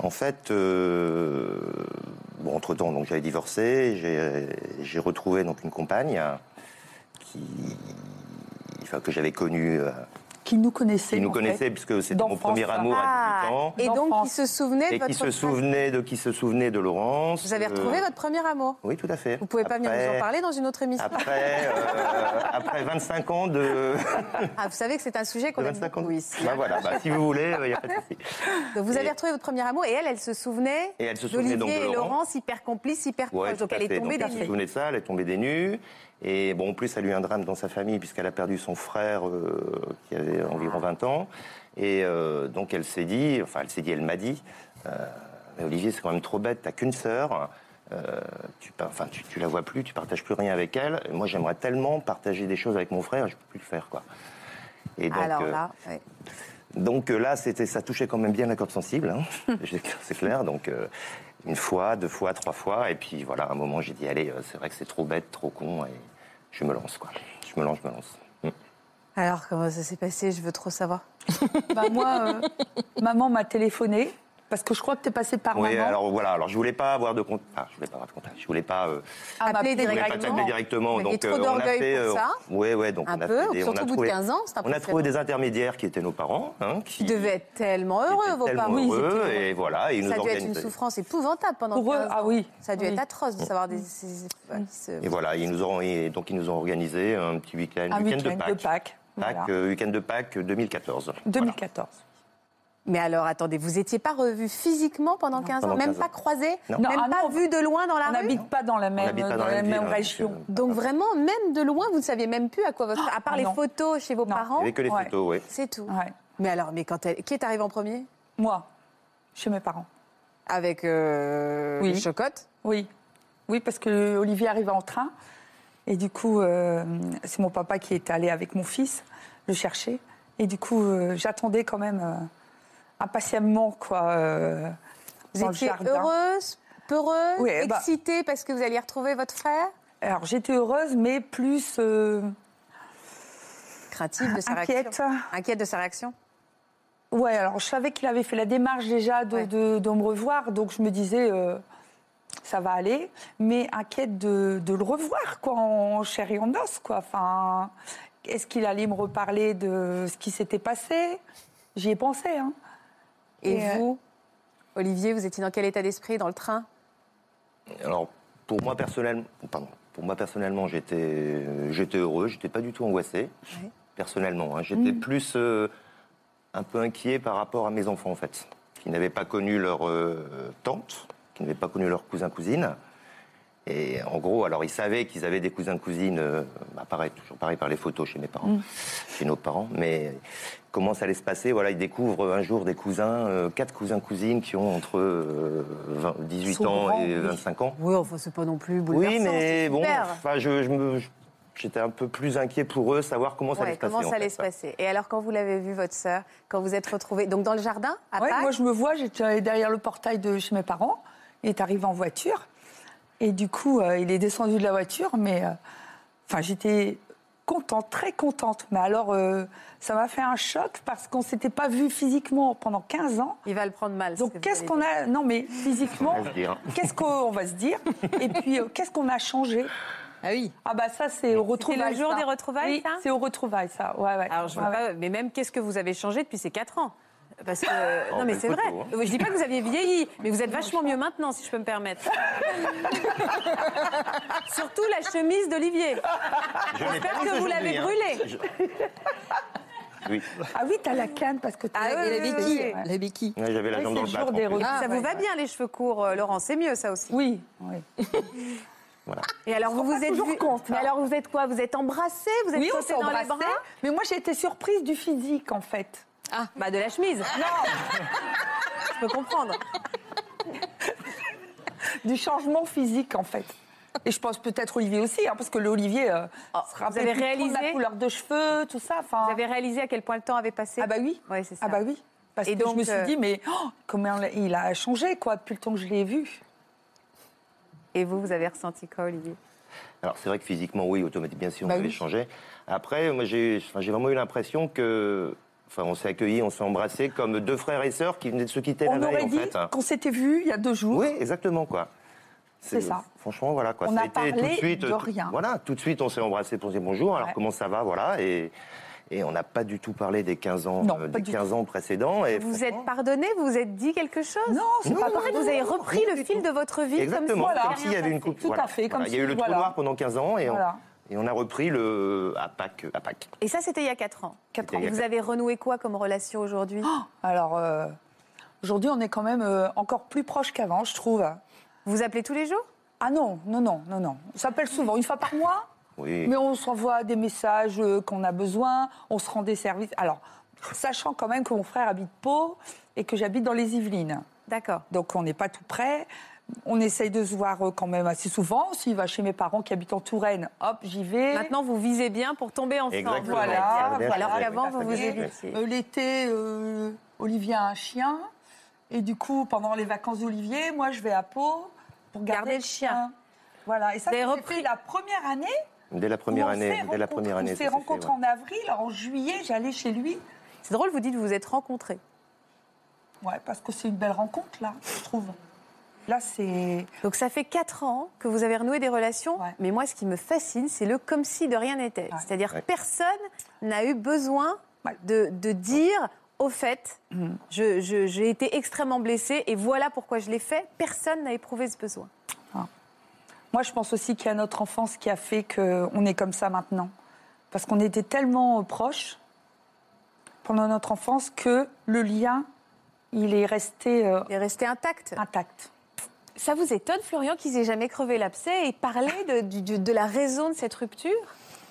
En fait, euh, bon, entre temps, donc j'avais divorcé, j'ai- j'ai retrouvé donc une compagne qui, enfin, que j'avais connue, euh, Qui nous connaissait. qui nous fait. connaissait puisque c'était mon premier amour à 18 ans. et donc qui se souvenait de Et votre qui se souvenait de qui se souvenait de Laurence. Vous avez euh, retrouvé votre premier amour? Oui, tout à fait. Vous pouvez pas venir nous en parler dans une autre émission? Après, euh, après 25 ans de. Ah, Vous savez que c'est un sujet qu'on aime 25 ans. beaucoup ici. Bah voilà, bah, si vous voulez, il n'y a pas de souci. Donc vous avez Et- retrouvé votre premier amour et elle, elle se souvenait Et elle se souvenait donc d'Olivier de et. Laurence, hyper complices, hyper Ouais, proches. tout Donc elle est tombée Donc, des Elle se nues. souvenait de ça, elle est tombée des nues. Et bon, en plus, elle a eu un drame dans sa famille, puisqu'elle a perdu son frère euh, qui avait environ 20 ans. Et euh, donc, elle s'est dit, enfin, elle s'est dit, elle m'a dit, euh, mais Olivier, c'est quand même trop bête, t'as qu'une sœur. tu, enfin, tu, tu la vois plus, tu partages plus rien avec elle. Et moi, j'aimerais tellement partager des choses avec mon frère, je peux plus le faire, quoi. Et donc, Alors là, donc là, c'était, ça touchait quand même bien la corde sensible, hein. C'est clair. Donc une fois, deux fois, trois fois, et puis voilà, à un moment, j'ai dit allez, euh, c'est vrai que c'est trop bête, trop con, et je me lance quoi. Je me lance, je me lance. Mm. Alors comment ça s'est passé? Je veux trop savoir. Bah, moi, euh, maman m'a téléphoné parce que je crois que tu es passé par Oui, maman. alors voilà, alors je voulais pas avoir de contact, enfin, je voulais pas avoir de contact, je voulais pas, euh, Ah, Appeler voulais pas directement. directement. Donc trop euh, on a d'orgueil fait, pour ça ouais, ouais, donc Un on a peu, des- on surtout a au bout de trouvé, 15 ans, c'est on a trouvé des intermédiaires qui étaient nos parents, hein, qui Ils devaient être tellement heureux, vos tellement parents. heureux, Oui, ils étaient et voilà, et ils Ça a dû être une souffrance épouvantable pendant Pour eux, 15 ans. ah oui. Ça a dû Oui. être atroce de savoir des... Et voilà, ils nous ont, et donc ils nous ont organisé un petit week-end, un week-end week-end de Pâques. de Pâques. Voilà. euh, week-end de Pâques 2014. 2014. Mais alors, attendez, vous n'étiez pas revus physiquement pendant 15 ans pendant Même 15 pas ans. croisés Non. Non, Même ah pas non. vus de loin dans la On rue n'habite pas dans la même, n'habite pas dans dans la même ville, région. donc, Donc vraiment, même de loin, vous ne saviez même plus à quoi votre... À part ah les non. photos chez vos Non. Il parents, n'y avait que les Ouais. photos, oui. c'est tout. Ouais. Mais alors, mais quand elle... qui est arrivé en premier? Moi, chez mes parents. Avec euh, Oui. les chocottes Oui. Oui, parce que Olivier arrivait en train. Et du coup, euh, c'est mon papa qui est allé avec mon fils le chercher. Et du coup, euh, j'attendais quand même euh, impatiemment, quoi. euh, Vous dans le étiez jardin. heureuse, peureuse, Oui, bah- excitée parce que vous alliez retrouver votre frère? Alors, j'étais heureuse, mais plus euh, Craintive de sa inquiète. réaction Inquiète de sa réaction? Ouais, alors je savais qu'il avait fait la démarche déjà de, Ouais. de- de me revoir, donc je me disais, euh, ça va aller, mais inquiète de, de le revoir, quoi, en chair et en os, quoi. Enfin, est-ce qu'il allait me reparler de ce qui s'était passé? J'y ai pensé, hein. Et, Et, euh, vous, Olivier, vous étiez dans quel état d'esprit dans le train? Alors, pour moi personnellement, pardon, pour moi personnellement, j'étais, j'étais heureux, j'étais pas du tout angoissé. Ouais. Personnellement, hein. j'étais Mm. plus euh, un peu inquiet par rapport à mes enfants en fait, qui n'avaient pas connu leur euh, tante, qui n'avaient pas connu leur cousin cousine. Et en gros, alors ils savaient qu'ils avaient des cousins cousines, euh, bah, pareil, toujours pareil par les photos chez mes parents, Mm. chez nos parents. Mais comment ça allait se passer Voilà, ils découvrent un jour des cousins, euh, quatre cousins cousines qui ont entre euh, 20 18 Sont ans grands, et oui. 25 ans. Oui, enfin, c'est pas non plus. Oui, mais bon, enfin, je, je me- je- j'étais un peu plus inquiet pour eux, savoir comment ça Ouais, allait se passer. comment en ça allait fait, se passer Et alors, quand vous l'avez vue, votre sœur, quand vous êtes retrouvés, donc dans le jardin, à Ouais, Pâques moi, je me vois, j'étais derrière le portail de chez mes parents. Il est arrivé en voiture. Et du coup, euh, il est descendu de la voiture, mais euh, enfin, j'étais contente, très contente. Mais alors, euh, ça m'a fait un choc parce qu'on s'était pas vu physiquement pendant 15 ans. Il va le prendre mal. Donc qu'est-ce qu'on a Non, mais physiquement, On va se dire. qu'est-ce qu'on va se dire Et puis, euh, qu'est-ce qu'on a changé? Ah oui. Ah bah ça, c'est au retrouvailles. le jour ça. des retrouvailles, Oui, ça? c'est au retrouvailles, ça. Ouais, ouais. Alors, je ouais. pas, mais même qu'est-ce que vous avez changé depuis ces 4 ans? Parce que, non, mais c'est vrai. hein. Je dis pas que vous aviez vieilli, mais vous êtes vachement mieux maintenant, si je peux me permettre. Surtout la chemise d'Olivier. J'espère que vous l'avez hein. brûlée. Oui, Ah oui, t'as la canne parce que t'as Ah oui, la béquille. oui. La béquille. Ouais, j'avais la jambe dans le des en plus. repas. Ça Ah, vous ouais, va ouais. bien les cheveux courts, euh, Laurent C'est mieux ça aussi. Oui, oui. Voilà. Et alors vous vous êtes toujours vu- compte, Mais hein. alors vous êtes quoi? Vous êtes embrassés Vous êtes Oui, on dans les bras? Mais moi, j'ai été surprise du physique, en fait. Ah, bah de la chemise. Non. je peux comprendre. Du changement physique, en fait. Et je pense peut-être Olivier aussi, hein, parce que le Olivier euh, Oh, se vous rappelle avez réalisé la couleur de cheveux, tout ça. Vous avez réalisé à quel point le temps avait passé Ah bah oui. Ouais, c'est ça. Ah bah oui. Parce Et que donc, je me suis euh, dit, mais oh, comment il a changé, quoi, depuis le temps que je l'ai vu. Et vous, vous avez ressenti quoi, Olivier? Alors c'est vrai que physiquement, oui, automatiquement, bien sûr, on Bah avait oui. changé. Après, moi, j'ai vraiment eu l'impression que. Enfin, on s'est accueillis, on s'est embrassés comme deux frères et sœurs qui venaient de se quitter On la veille, aurait en dit fait. qu'on s'était vu il y a deux jours. Oui, exactement, quoi. C'est ça. Franchement, voilà, quoi. On ça a a été tout parlé de suite. de tout- rien. Voilà, tout de suite, on s'est embrassés pour se dire bonjour. Alors, Ouais. comment ça va, voilà. Et, et on n'a pas du tout parlé des 15 ans, Non, euh, des du 15 ans précédents. Et Vous franchement, êtes pardonné Vous vous êtes dit quelque chose? Non, c'est Non, pas pareil. Vous avez repris le fil de votre vie Exactement, comme si comme Voilà. s'il y avait une coupe. Tout à fait, comme Il y a eu le trou voilà. noir pendant 15 ans et, Voilà. on, et on a repris le à Pâques. À Pâques. Et ça, c'était il y a 4 ans. Quatre C'était il y Et vous avez renoué quoi comme relation aujourd'hui? Alors, euh, aujourd'hui, on est quand même euh, encore plus proche qu'avant, je trouve. Vous vous appelez tous les jours? Ah non, non, non, non, non. On s'appelle souvent, une fois par mois, Oui. mais on s'envoie des messages euh, qu'on a besoin, on se rend des services. Alors, sachant quand même que mon frère habite Pau et que j'habite dans les Yvelines. D'accord. Donc, on n'est pas tout près. On essaye de se voir euh, quand même assez souvent. S'il va chez mes parents qui habitent en Touraine, hop, j'y vais. Maintenant, vous visez bien pour tomber ensemble. Exactement. Voilà. Alors qu'avant, vous vous évitiez. Euh, L'été, euh, Olivier a un chien. Et du coup, pendant les vacances d'Olivier, moi, je vais à Pau pour garder, Garder le chien. Voilà. Et ça, Vous avez ça s'est repris- la première année. Dès la première année, dès la première année, On s'est rencontrés ouais. en avril. En juillet, j'allais chez lui. C'est drôle, vous dites que vous vous êtes rencontrés. Ouais, parce que c'est une belle rencontre, là, je trouve. Là, c'est. Donc ça fait 4 ans que vous avez renoué des relations. Ouais. Mais moi, ce qui me fascine, c'est le comme si de rien n'était. Ouais. C'est-à-dire Ouais. personne n'a eu besoin de, de dire, au fait, Mm. je- je- j'ai été extrêmement blessée et voilà pourquoi je l'ai fait. Personne n'a éprouvé ce besoin. Moi, je pense aussi qu'il y a notre enfance qui a fait qu'on est comme ça maintenant. Parce qu'on était tellement euh, proches pendant notre enfance que le lien, il est resté euh, Il est resté intact. intact. Ça vous étonne, Florian, qu'ils aient jamais crevé l'abcès et parlé de, la raison de cette rupture?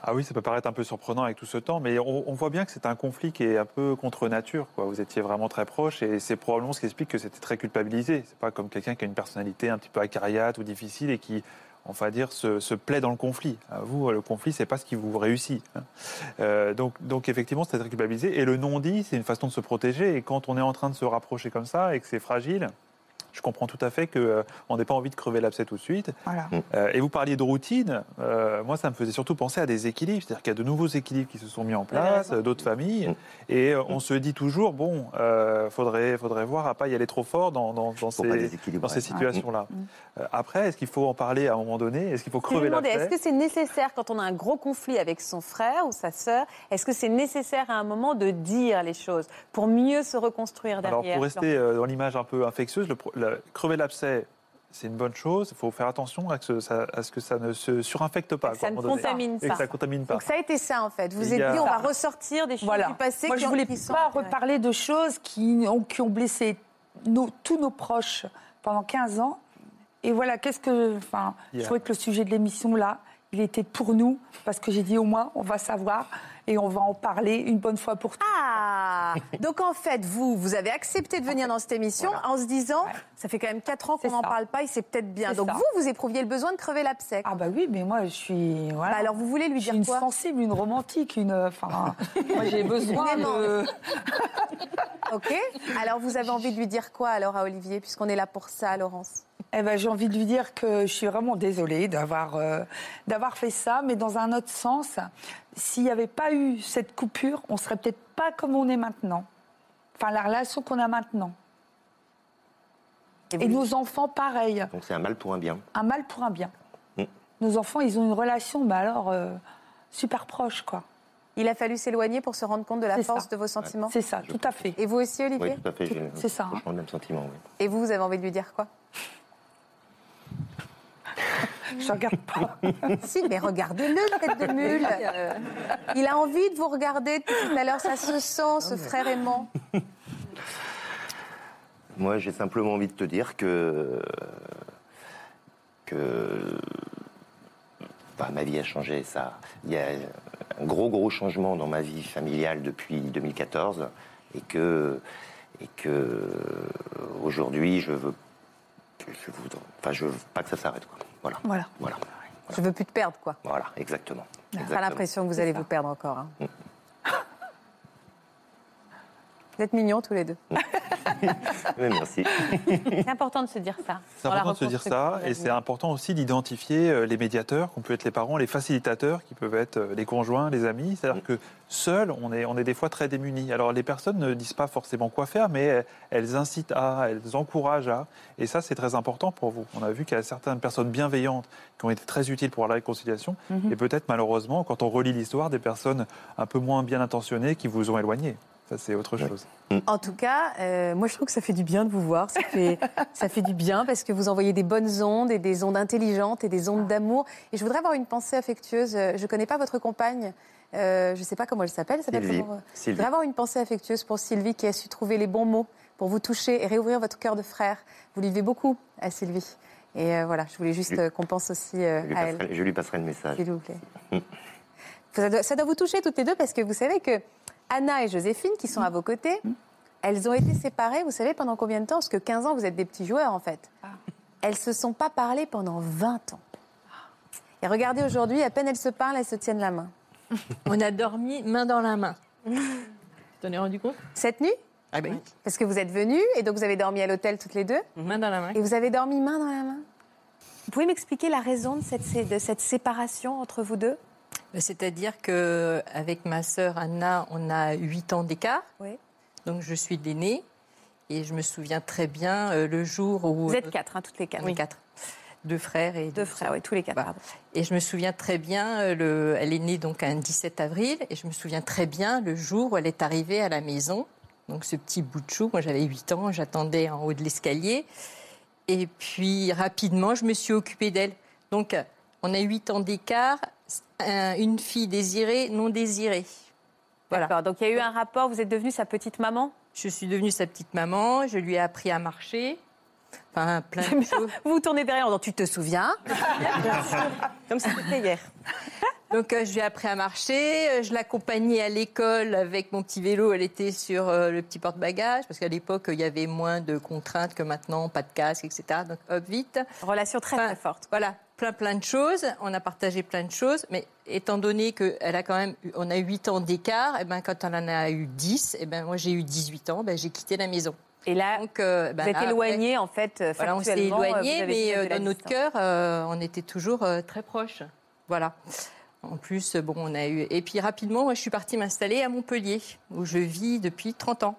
Ah oui, ça peut paraître un peu surprenant avec tout ce temps, mais on, voit bien que c'est un conflit qui est un peu contre nature. Vous étiez vraiment très proches et c'est probablement ce qui explique que c'était très culpabilisé. C'est pas comme quelqu'un qui a une personnalité un petit peu acariate ou difficile et qui, on va dire, se, plaît dans le conflit. Vous, le conflit, c'est pas ce qui vous réussit. hein. Euh, donc, effectivement, c'était très culpabilisé. Et le non-dit, c'est une façon de se protéger. Et quand on est en train de se rapprocher comme ça et que c'est fragile, je comprends tout à fait qu'on n'ait pas envie de crever l'abcès tout de suite. Voilà. Euh, et vous parliez de routine. Euh, moi, ça me faisait surtout penser à des équilibres. C'est-à-dire qu'il y a de nouveaux équilibres qui se sont mis en place, euh, d'autres familles. Et euh, on se dit toujours, bon, euh, faudrait, faudrait voir à pas y aller trop fort dans, ces, dans ces situations-là. Mm. Euh, après, est-ce qu'il faut en parler à un moment donné? Est-ce qu'il faut Je me crever demandais, est-ce l'abcès? que c'est nécessaire quand on a un gros conflit avec son frère ou sa sœur Est-ce que c'est nécessaire à un moment de dire les choses pour mieux se reconstruire Alors, derrière? pour rester euh, dans l'image un peu infectieuse, le, le- crever l'abcès, c'est une bonne chose. Il faut faire attention à, que ça, à ce que ça ne se surinfecte pas. Ça ne contamine Et pas. que ça contamine pas. Donc ça a été ça en fait. Vous êtes a- dit on va ressortir des choses Voilà. du passé Moi, qui je voulais sont pas reparler de choses qui ont, qui ont blessé nos- tous nos proches pendant 15 ans. Et voilà, qu'est-ce que. Enfin, je Yeah. trouvais que le sujet de l'émission, là, il était pour nous, parce que j'ai dit au moins, on va savoir et on va en parler une bonne fois pour toutes. Ah Donc en fait, vous, vous avez accepté de venir dans cette émission en se disant, ça fait quand même 4 ans qu'on n'en parle pas et c'est peut-être bien. Donc ça. vous, vous éprouviez le besoin de crever l'abcès. Ah, bah oui, mais moi, je suis. Voilà. Bah alors vous voulez lui je suis dire une quoi? sensible, une romantique, une. Enfin, moi, j'ai besoin Une de. Ok Alors vous avez envie de lui dire quoi alors à Olivier, puisqu'on est là pour ça, Laurence? Eh ben, j'ai envie de lui dire que je suis vraiment désolée d'avoir euh, d'avoir fait ça, mais dans un autre sens, s'il n'y avait pas eu cette coupure, on serait peut-être pas comme on est maintenant. Enfin, la relation qu'on a maintenant. Et, nos enfants, pareil. Donc c'est un mal pour un bien. Un mal pour un bien. Mm. Nos enfants, ils ont une relation, bah alors, euh, super proche, quoi. Il a fallu s'éloigner pour se rendre compte de la force ça. de vos sentiments. C'est ça, tout à fait. Et vous aussi, Olivier Oui, tout à fait. c'est ça, hein. le même sentiment. Oui. Et vous, vous avez envie de lui dire quoi? Je regarde pas. Si, mais regardez-le, tête de mule. Il a envie de vous regarder tout à l'heure. Ça se sent, ce frère aimant. Moi, j'ai simplement envie de te dire que. que. bah, ma vie a changé, ça. Il y a un gros, gros changement dans ma vie familiale depuis 2014 et que. et que. aujourd'hui, je veux. Je veux, enfin, je veux pas que ça s'arrête, quoi. Voilà. Voilà. Voilà. Je veux plus te perdre, quoi. Voilà, exactement. J'ai pas Exactement. l'impression que vous allez ça. vous perdre encore. hein. Vous êtes mignons tous les deux. Oui, merci. C'est important de se dire ça. C'est important de se dire ça, et c'est important aussi d'identifier euh, les médiateurs, qu'on peut être les parents, les facilitateurs, qui peuvent être euh, les conjoints, les amis. C'est-à-dire que seuls, on est, on est des fois très démunis. Alors les personnes ne disent pas forcément quoi faire, mais elles, elles incitent à, elles encouragent à, et ça c'est très important pour vous. On a vu qu'il y a certaines personnes bienveillantes qui ont été très utiles pour la réconciliation, et peut-être malheureusement, quand on relit l'histoire, des personnes un peu moins bien intentionnées qui vous ont éloigné. Ça c'est autre chose. En tout cas, euh, moi je trouve que ça fait du bien de vous voir. Ça fait, ça fait du bien parce que vous envoyez des bonnes ondes et des ondes intelligentes et des ondes d'amour. Et je voudrais avoir une pensée affectueuse. Je ne connais pas votre compagne. Euh, je ne sais pas comment elle s'appelle. Elle s'appelle Sylvie. comment, euh Je voudrais avoir une pensée affectueuse pour Sylvie qui a su trouver les bons mots pour vous toucher et réouvrir votre cœur de frère. Vous lui devez beaucoup à Sylvie. Et euh, voilà, je voulais juste qu'on pense aussi euh, Je lui, à elle. passerai, je lui passerai le message. S'il vous plaît. Ça doit, ça doit vous toucher toutes les deux parce que vous savez que Anna et Joséphine, qui sont à vos côtés, elles ont été séparées, vous savez, pendant combien de temps? Parce que 15 ans, vous êtes des petits joueurs en fait. Elles se sont pas parlé pendant 20 ans. Et regardez aujourd'hui, à peine elles se parlent, elles se tiennent la main. On a dormi main dans la main. Tu t'en es rendu compte? Cette nuit? Ah ben oui. Parce que vous êtes venus et donc vous avez dormi à l'hôtel toutes les deux? Main dans la main. Et vous avez dormi main dans la main? Vous pouvez m'expliquer la raison de cette, sé- de cette séparation entre vous deux? C'est-à-dire que avec ma sœur Anna, on a 8 ans d'écart. Oui. Donc je suis l'aînée et je me souviens très bien euh, le jour où Vous êtes quatre, hein, toutes les quatre. Oui, quatre. Deux frères et Deux frères, oui, tous les quatre. Bah. Et je me souviens très bien, euh, le, elle est née donc un 17 avril, et je me souviens très bien le jour où elle est arrivée à la maison. Donc ce petit bout de chou, moi j'avais 8 ans, j'attendais en haut de l'escalier. Et puis rapidement, je me suis occupée d'elle. Donc euh, on a 8 ans d'écart, un- une fille désirée, non désirée. Voilà. Donc il y a eu un rapport, vous êtes devenue sa petite maman? Je suis devenue sa petite maman, je lui ai appris à marcher. Enfin, plein de choses. Vous vous tournez derrière en disant Tu te souviens? Comme c'était hier. Donc euh, je lui ai appris à marcher, euh, je l'accompagnais à l'école avec mon petit vélo, elle était sur euh, le petit porte-bagages, parce qu'à l'époque il y avait moins de contraintes que maintenant, pas de casque, etc. Donc hop, vite. Relation très Enfin, très forte. Voilà, plein plein de choses, on a partagé plein de choses, mais étant donné qu'elle a quand même, eu- on a 8 ans d'écart, et ben quand elle en a eu 10, et ben moi j'ai eu 18 ans, ben j'ai quitté la maison. Et là, Donc, euh, ben vous êtes éloignés en fait, euh, voilà, on s'est factuellement, euh, avez mais euh, dans notre cœur, euh, on était toujours euh, très proches. Voilà. En plus, bon, on a eu. Et puis rapidement, moi, je suis partie m'installer à Montpellier, où je vis depuis 30 ans.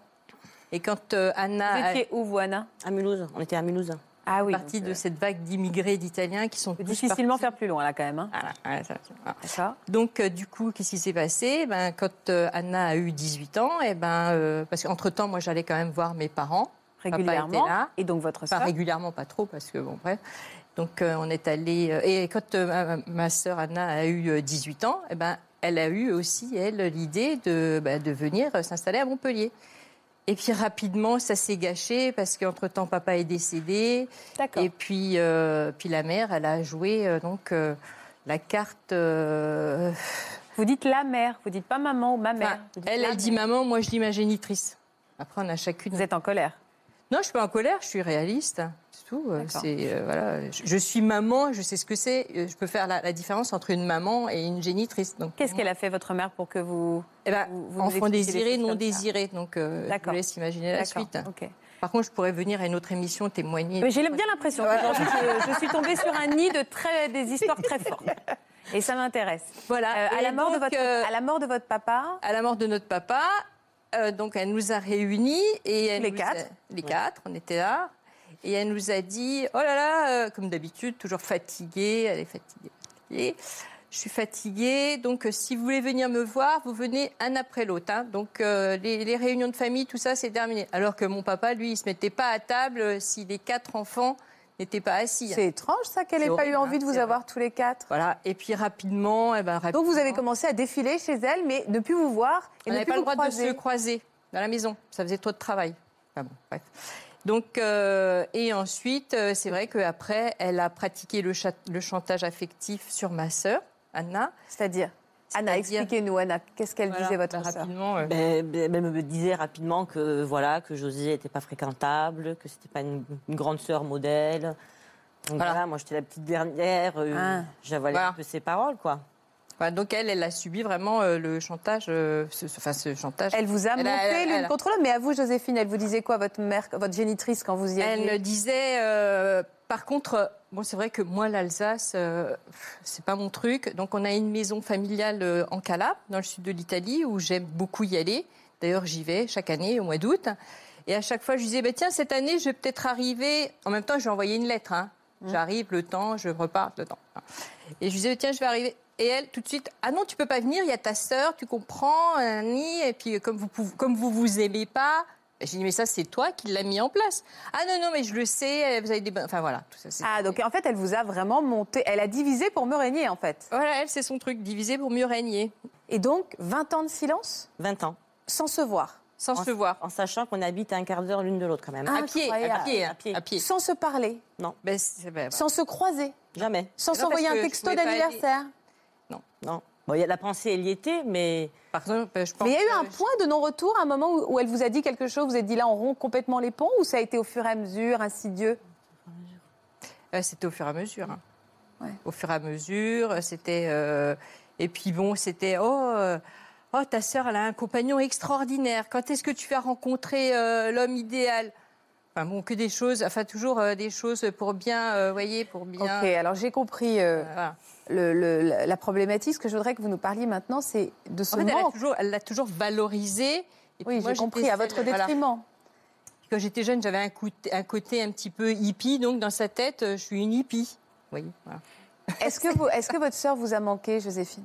Et quand euh, Anna Vous étiez où, vous, Anna? À Mulhouse. On était à Mulhouse. Ah oui. partie donc, de cette vague d'immigrés d'Italiens qui sont difficilement partis. faire plus loin, là, quand même. hein. Ça-. D'accord. Donc, euh, du coup, qu'est-ce qui s'est passé? Ben, Quand euh, Anna a eu 18 ans, et ben, euh, parce qu'entre-temps, moi, j'allais quand même voir mes parents. Papa Régulièrement. était là. Et donc, votre Pas sœur? régulièrement, pas trop, parce que bon, bref. Donc, on est allé. et quand ma, sœur Anna a eu euh, 18 ans, eh ben, elle a eu aussi, elle, l'idée de, de venir s'installer à Montpellier. Et puis rapidement, ça s'est gâché parce qu'entre-temps, papa est décédé. D'accord. Et puis, euh, puis la mère, elle a joué euh, donc euh, la carte. Vous dites la mère, vous dites pas maman ou ma mère. enfin, elle, elle dit maman, moi je dis ma génitrice. Après, on a chacune. Vous êtes en colère. Non, je suis pas en colère, je suis réaliste. Tout. euh. C'est euh, voilà, je, je suis maman, je sais ce que c'est. euh, Je peux faire la, la différence entre une maman et une génitrice. Donc, Qu'est-ce qu'elle a fait, votre mère, pour que vous. eh ben, vous- vous enfant désiré, non désiré. Donc, euh, je vous laisse imaginer la suite. Par contre, je pourrais venir à une autre émission témoigner. Mais j'ai bien l'impression qu'aujourd'hui, je, je suis tombée sur un nid de très, des histoires très fortes. Et ça m'intéresse. Voilà. Euh, à, la mort de votre, à la mort de votre papa, à la mort de notre papa, euh, donc elle nous a réunis et elle Les quatre. a- les quatre, on était là. Et elle nous a dit, oh là là, euh, comme d'habitude, toujours fatiguée, elle est fatiguée. Je suis fatiguée, donc euh, si vous voulez venir me voir, vous venez un après l'autre. hein. Donc euh, les, les réunions de famille, tout ça, c'est terminé. Alors que mon papa, lui, il se mettait pas à table si les quatre enfants n'étaient pas assis. hein. c'est étrange ça qu'elle n'ait pas eu envie hein, de vous c'est avoir tous les quatre. Voilà. Et puis rapidement, eh ben, Donc vous avez rapidement, commencé à défiler chez elle, mais ne plus vous voir et On n'avait pas le vous droit croiser. de se croiser dans la maison. Ça faisait trop de travail. Enfin bon, bref. Donc, euh, et ensuite, euh, c'est vrai qu'après, elle a pratiqué le, cha- le chantage affectif sur ma sœur, Anna. C'est-à-dire? Anna, expliquez-nous, Anna, qu'est-ce qu'elle Voilà, disait votre bah, sœur? rapidement, euh, Ben, ben, elle me disait rapidement que voilà que Josie n'était pas fréquentable, que c'était pas une, une grande sœur modèle. Donc Voilà. voilà, moi j'étais la petite dernière, euh, Ah. j'avalais Voilà. un peu ses paroles quoi. Voilà, donc elle, elle a subi vraiment euh, le chantage, euh, ce, enfin ce chantage. Elle vous a Elle monté elle- l'une elle contre l'autre, mais à vous, Joséphine, elle vous disait quoi, votre mère, votre génitrice, quand vous y Elle alliez me disait, euh, par contre, bon, c'est vrai que moi, l'Alsace, c'est pas mon truc. Donc, on a une maison familiale en Calabre, dans le sud de l'Italie, où j'aime beaucoup y aller. D'ailleurs, j'y vais chaque année au mois d'août. Et à chaque fois, je disais, bah, tiens, cette année, je vais peut-être arriver. En même temps, je lui ai envoyé une lettre. hein. J'arrive, le temps, je repars, le temps. Et je disais, tiens, je vais arriver. Et elle, tout de suite, ah non, tu peux pas venir, il y a ta sœur, tu comprends, Annie, et puis comme vous comme vous vous aimez pas. J'ai dit, mais ça, c'est toi qui l'as mis en place. Ah non, non, mais je le sais, vous avez des bonnes. Enfin voilà, tout ça. Ah, donc en fait, elle vous a vraiment monté, elle a divisé pour me régner, en fait. Voilà, elle, c'est son truc, diviser pour mieux régner, Et donc, 20 ans de silence, 20 ans, sans se voir, sans en, se voir. en sachant qu'on habite à un quart d'heure l'une de l'autre quand même. Ah. À pied, à pied, À pied. à pied. sans se parler, Ben, c'est- ben, sans se croiser, Jamais. sans Non, s'envoyer un texto aller. D'anniversaire. Non. Bon, il y a la pensée, elle y était, mais Par exemple, ben, je pense Mais il y a eu un point de non-retour, un moment où, où elle vous a dit quelque chose, vous avez dit là, on rompt complètement les ponts, ou ça a été au fur et à mesure, insidieux? Euh, C'était au fur et à mesure. hein. Ouais. Au fur et à mesure, c'était. euh, Et puis bon, c'était oh, euh, oh ta sœur, elle a un compagnon extraordinaire. Quand est-ce que tu vas rencontrer euh, l'homme idéal? Enfin bon, que des choses, enfin toujours euh, des choses pour bien, euh, voyez, pour bien. Ok, alors j'ai compris euh, euh, voilà. le- le- la la problématique. Ce que je voudrais que vous nous parliez maintenant, c'est de ce En fait, elle a manque. toujours, elle l'a toujours valorisé. Et Oui, j'ai compris, à votre voilà. détriment. Quand j'étais jeune, j'avais un, côté- un côté un petit peu hippie, donc dans sa tête, je suis une hippie. Voilà. Est-ce que, vous- est-ce que votre sœur vous a manqué, Joséphine?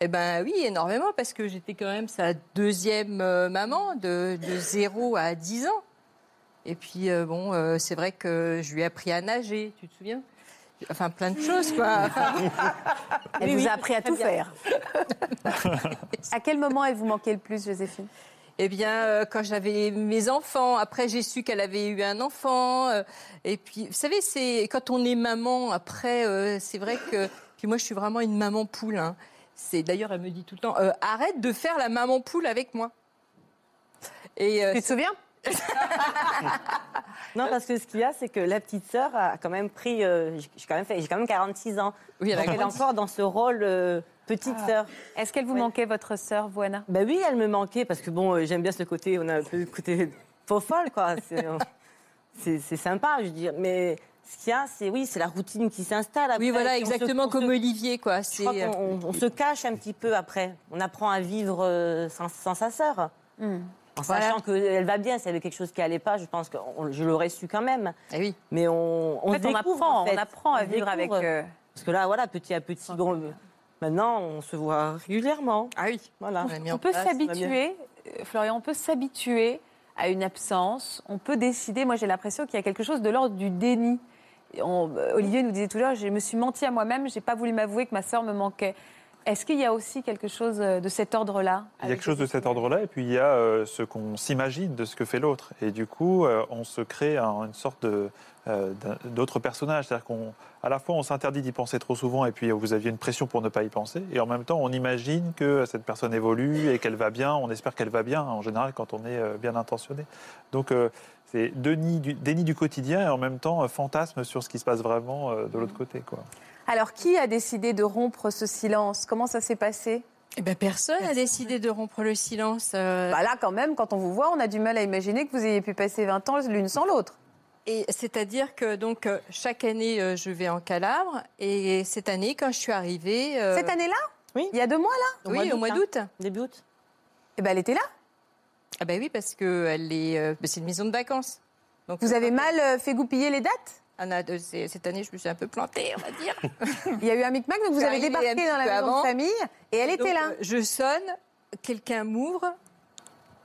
Eh ben oui, énormément, parce que j'étais quand même sa deuxième maman, de, de 0 à 10 ans. Et puis, euh, bon, euh, c'est vrai que je lui ai appris à nager, tu te souviens? Enfin, plein de choses, quoi. Elle Oui, vous a appris à tout bien. faire. à quel moment elle vous manquait le plus, Joséphine? Eh bien, euh, quand j'avais mes enfants, après j'ai su qu'elle avait eu un enfant. euh, et puis, vous savez, c'est quand on est maman, après, euh, c'est vrai que. Puis moi, je suis vraiment une maman poule. hein. C'est d'ailleurs, elle me dit tout le temps, arrête de faire la maman poule avec moi. Et Tu te souviens? non parce que ce qu'il y a, c'est que la petite sœur a quand même pris, euh, j'ai quand même fait, j'ai quand même 46 ans. oui, elle a Donc, elle est encore dans ce rôle euh, petite sœur. Est-ce qu'elle vous Ouais. manquait, votre sœur, vous, Anna Ben oui, elle me manquait parce que bon, euh, j'aime bien ce côté, on a un peu le côté faux folle, quoi. C'est, sympa, je veux dire. Mais ce qu'il y a, c'est oui, c'est la routine qui s'installe. après. Oui, voilà, se- exactement se- comme Olivier, quoi. Je crois on- on se cache un petit peu après. On apprend à vivre sans, sans sa sœur. Hmm. En Voilà. sachant qu'elle va bien, s'il y avait quelque chose qui allait pas, je pense que on- je l'aurais su quand même. Eh oui. Mais on, on En fait, se on découvre, apprend, en fait. on apprend à On vivre avec. euh, Parce que là, voilà, petit à petit, bon, maintenant, on se voit régulièrement. Ah oui. Voilà. On On peut s'habituer, euh, Florian, on peut s'habituer à une absence. On peut décider. Moi, j'ai l'impression qu'il y a quelque chose de l'ordre du déni. On- euh, Olivier nous disait tout à l'heure, je me suis menti à moi-même, j'ai pas voulu m'avouer que ma sœur me manquait. Est-ce qu'il y a aussi quelque chose euh, de cet ordre-là Il y a quelque chose de cet ordre-là, et puis il y a euh, ce qu'on s'imagine de ce que fait l'autre. Et du coup, euh, on se crée un- une sorte de, euh, personnage. C'est-à-dire qu'on, à la fois, on s'interdit d'y penser trop souvent, et puis vous aviez une pression pour ne pas y penser. Et en même temps, on imagine que cette personne évolue et qu'elle va bien. On espère qu'elle va bien, en général, quand on est bien intentionné. Donc, c'est déni du, déni du quotidien et en même temps fantasme sur ce qui se passe vraiment de l'autre côté. Quoi. Alors, qui a décidé de rompre ce silence? Comment ça s'est passé? Eh ben, personne n'a décidé de rompre le silence. euh, Bah là, quand même, quand on vous voit, on a du mal à imaginer que vous ayez pu passer 20 ans l'une sans l'autre. Et c'est-à-dire que donc euh, chaque année euh, je vais en Calabre et cette année quand je suis arrivée, euh, Cette année-là? Oui. Il y a deux mois, là? Oui au mois d'août. Début août. Eh ben, elle était là. Ah ben oui parce que elle est, c'est une maison de vacances. Donc Vous avez mal fait goupiller les dates? Anna, c'est- cette année je me suis un peu plantée on va dire. Il y a eu un micmac, donc vous avez débarqué dans la maison avant. de famille et elle Donc, était là. euh, je sonne, quelqu'un m'ouvre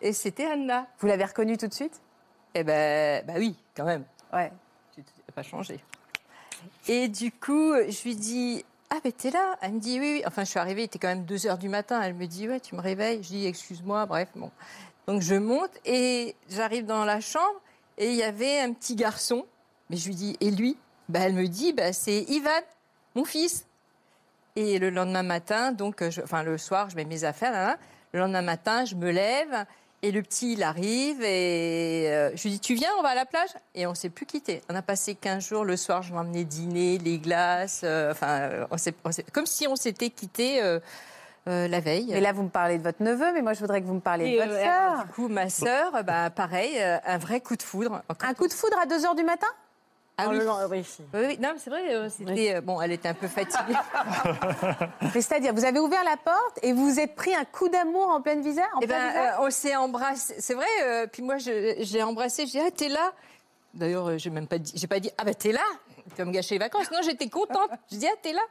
et c'était Anna. Vous l'avez reconnue tout de suite? Eh ben bah oui quand même. Ouais. Tu n'as pas changé. Et du coup, je lui dis Ah, ben t'es là? Elle me dit Oui, oui. Enfin, je suis arrivée, il était quand même 2 heures du matin. Elle me dit Ouais, tu me réveilles. Je dis Excuse-moi, bref, bon. Donc, je monte et j'arrive dans la chambre et il y avait un petit garçon. Mais je lui dis Et lui? Ben, Elle me dit bah, C'est Ivan, mon fils. Et le lendemain matin, donc, je- enfin, le soir, je mets mes affaires. là, là. Le lendemain matin, je me lève. Et le petit, il arrive et euh, je lui dis, tu viens, on va à la plage? Et on s'est plus quitté. On a passé 15 jours. Le soir, je l'emmenais dîner, les glaces. euh, enfin, on s'est- comme si on s'était quitté euh, la veille. Mais là, vous me parlez de votre neveu, mais moi, je voudrais que vous me parliez Et, de votre sœur. Du coup, ma sœur, bah, pareil, un vrai coup de foudre. Un coup de foudre à 2 h du matin? Ah Oh, oui. oui. Oui, oui. non, mais c'est vrai, euh, c'était. euh, bon, elle était un peu fatiguée. C'est-à-dire, vous avez ouvert la porte et vous vous êtes pris un coup d'amour en pleine visage en Eh plein ben, visage euh, on s'est embrassé. C'est vrai. euh, puis moi, l'ai embrassé. Je dis, ah, t'es là. D'ailleurs, j'ai même pas dit, j'ai pas dit, ah ben t'es là. Tu vas me gâcher les vacances. Non, j'étais contente. Je dis, ah, t'es là.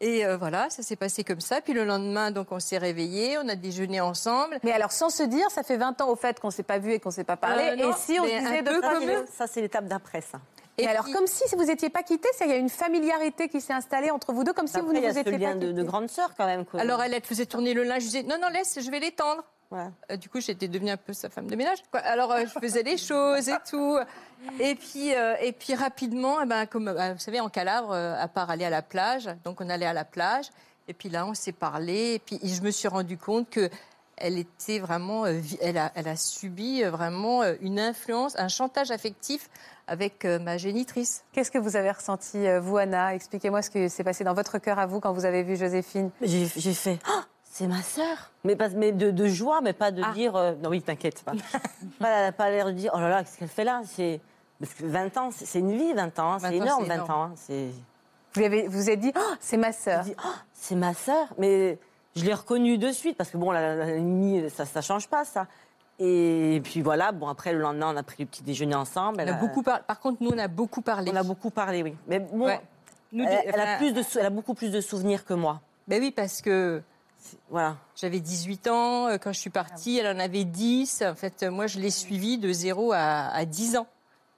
Et euh, voilà, ça s'est passé comme ça. Puis le lendemain, donc, on s'est réveillés, on a déjeuné ensemble. Mais alors, sans se dire, ça fait 20 ans au fait qu'on ne s'est pas vu et qu'on ne s'est pas parlé. Euh, non, et si on se disait de peu. Ça, c'est l'étape d'après, ça. Et Mais alors, comme si vous n'étiez pas quittés, il y a une familiarité qui s'est installée entre vous deux, comme si vous ne il y a vous ce étiez lien pas de, de quittés. grande sœur, quand même. quoi. Alors, elle, elle faisait tourner le linge. Je disais, non, non, laisse, je vais l'étendre. Euh, du coup, j'étais devenue un peu sa femme de ménage. quoi. Alors, euh, je faisais les choses et tout. Et puis, euh, et puis rapidement, eh ben, comme euh, vous savez, en Calabre, euh, à part aller à la plage, donc on allait à la plage. Et puis là, on s'est parlé. Et puis, je me suis rendu compte que elle était vraiment, euh, elle a, elle a subi euh, vraiment euh, une influence, un chantage affectif avec ma génitrice. Qu'est-ce que vous avez ressenti, vous, Anna? Expliquez-moi ce qui s'est passé dans votre cœur à vous quand vous avez vu Joséphine. J'ai fait Ah, c'est ma sœur. Mais, pas, mais de, de joie, mais pas de Ah. dire. euh, non, oui, t'inquiète. Pas, pas, pas l'air de dire Oh là là, qu'est-ce qu'elle fait là? C'est Parce que 20 ans, c'est une vie, 20 ans. hein, 20 C'est ans, énorme, c'est 20 énorme. ans. hein. Vous avez- vous êtes dit, Oh, c'est ma Je sœur. Ah, c'est ma sœur. Mais je l'ai reconnue de suite parce que bon, la, nuit, ça, ça change pas, ça. Et puis voilà, bon, après le lendemain, on a pris le petit déjeuner ensemble. On Elle a a- beaucoup par... par contre, nous, on a beaucoup parlé. on a beaucoup parlé, oui. Mais bon, Ouais. Nous, elle, a enfin, plus de, sou- elle a beaucoup plus de souvenirs que moi. Ben oui, parce que Voilà. J'avais 18 ans euh, quand je suis partie, elle en avait 10. En fait, euh, moi, je l'ai suivie de 0 à, à 10 ans.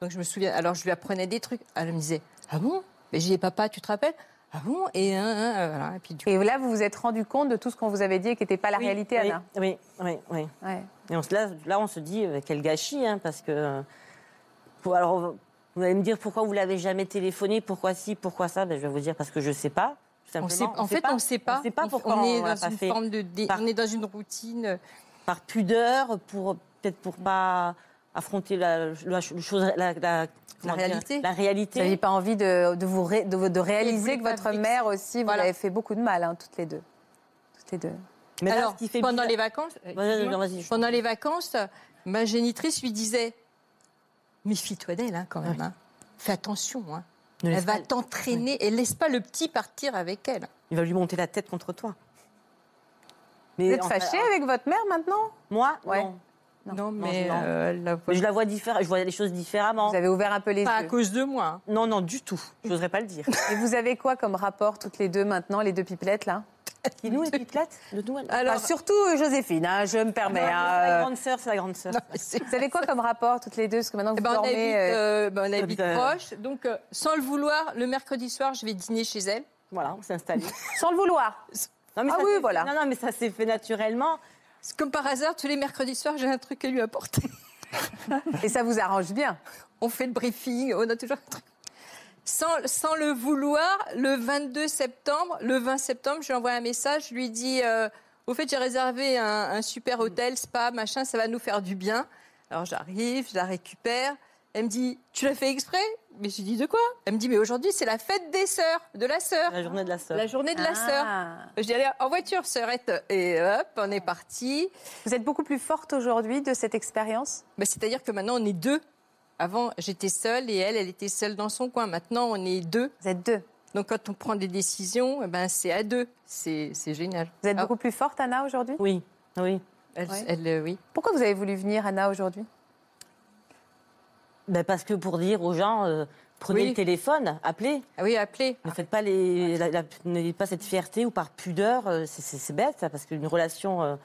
Donc, je me souviens. Alors, je lui apprenais des trucs. Elle me disait Ah bon? Mais j'ai Papa, tu te rappelles? Ah bon Et, euh, voilà. Et puis, du coup, Et là, vous vous êtes rendu compte de tout ce qu'on vous avait dit et qui n'était pas la Oui, réalité, oui, Anna. Oui, oui, oui. Ouais. Et on se, là, là, on se dit, euh, quel gâchis, hein, parce que. euh, pour- alors, vous allez me dire pourquoi vous l'avez jamais téléphoné, pourquoi si, pourquoi ça ben, Je vais vous dire parce que je ne sais pas. on sait, en fait, on ne sait pas. On sait pas On- pourquoi on est l'a dans pas une fait. forme de. dé- Par- On est dans une routine. Par pudeur, pour peut-être pour pas affronter la, la, chose, la, la- comment dire, réalité. Vous n'aviez pas envie de, de vous ré- de, de réaliser que votre mère aussi, vous Voilà. avez fait beaucoup de mal, hein, toutes les deux. Toutes les deux. Mais là, Alors, ce qui fait pendant bizarre- les vacances. euh, non, Pendant les vacances, ma génitrice lui disait Méfie-toi d'elle, hein, quand même. hein. Fais attention. hein. Elle va pas- t'entraîner et laisse pas le petit partir avec elle. Il va lui monter la tête contre toi. Vous êtes enfin, fâché avec votre mère maintenant? Moi, Ouais. non. Non, mais non. euh, la Mais je la vois différemment. Je vois les choses différemment. Vous avez ouvert un peu les pas à yeux. cause de moi. hein. Non, non, du tout. Je n'oserais pas le dire. Et vous avez quoi comme rapport toutes les deux maintenant, les deux pipelettes là? Qui nous, les pipelettes? De nous, elle- Alors, Enfin, Surtout Joséphine, hein, je me permets. Hein, la euh, grande sœur, c'est la grande sœur. Vous avez quoi comme rapport toutes les deux? Parce que maintenant que eh vous ben, on dormez. habite, euh, euh, ben, on habite euh, proche. Donc, euh, sans le vouloir, le mercredi soir, je vais dîner chez elle. Voilà, on s'est installé. Sans le vouloir? Non, mais Ah ça oui, voilà. Non, non, mais ça s'est fait naturellement. Comme par hasard, tous les mercredis soirs, j'ai un truc à lui apporter. Et ça vous arrange bien. On fait le briefing, on a toujours un truc. Sans, sans le vouloir, le 22 septembre, le 20 septembre, je lui envoie un message, je lui dis euh, Au fait, j'ai réservé un, un super hôtel, spa, machin, ça va nous faire du bien. Alors j'arrive, je la récupère. Elle me dit Tu l'as fait exprès? Mais je lui dis de quoi Elle me dit mais aujourd'hui c'est la fête des sœurs, de la sœur. La journée de la sœur. La journée de la sœur. Ah. Je dis allez en voiture sœurette et hop on est parti. Vous êtes beaucoup plus forte aujourd'hui de cette expérience? Bah, C'est-à-dire que maintenant on est deux. Avant j'étais seule et elle elle était seule dans son coin. Maintenant on est deux. Vous êtes deux. Donc quand on prend des décisions, eh ben c'est à deux. C'est c'est génial. Vous êtes Ah, beaucoup plus forte, Anna, aujourd'hui? Oui, oui. elle, Ouais. elle, euh, oui. Pourquoi vous avez voulu venir, Anna, aujourd'hui? Ben, parce que pour dire aux gens, euh, prenez Oui. le téléphone, appelez. Ah oui appelez. Ne faites pas les, la- la- n'ayez pas cette fierté ou par pudeur. euh, c'est- C'est c'est bête, ça, parce qu'une relation euh,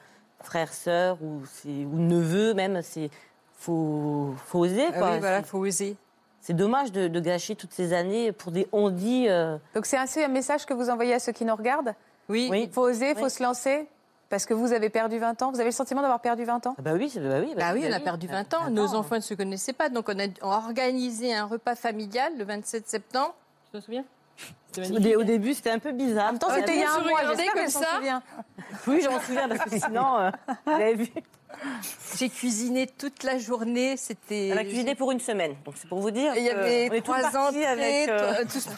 frère-sœur ou, c'est- ou neveu même, c'est faut, faut oser. Ah oui voilà faut oser. C'est dommage de, de gâcher toutes ces années pour des on-dit. euh, Donc c'est ainsi un message que vous envoyez à ceux qui nous regardent? Oui. Oui. Il faut oser, il faut se lancer? Parce que vous avez perdu 20 ans Vous avez le sentiment d'avoir perdu 20 ans Ah bah oui, c'est- bah oui. Bah oui, on a perdu 20 ans. Nos enfants ne se connaissaient pas. Donc, on a, on organisé un repas familial le 27 septembre. Tu te souviens? Au, début, c'était un peu bizarre. En même temps, Ah, c'était il y a un mois, j'espère ça souvient. Oui, j'en souviens, parce que sinon, euh, vous avez vu. J'ai cuisiné toute la journée. C'était. Elle a cuisiné pour une semaine. Donc c'est pour vous dire. Et Il y avait on trois ans avec. euh, tout ce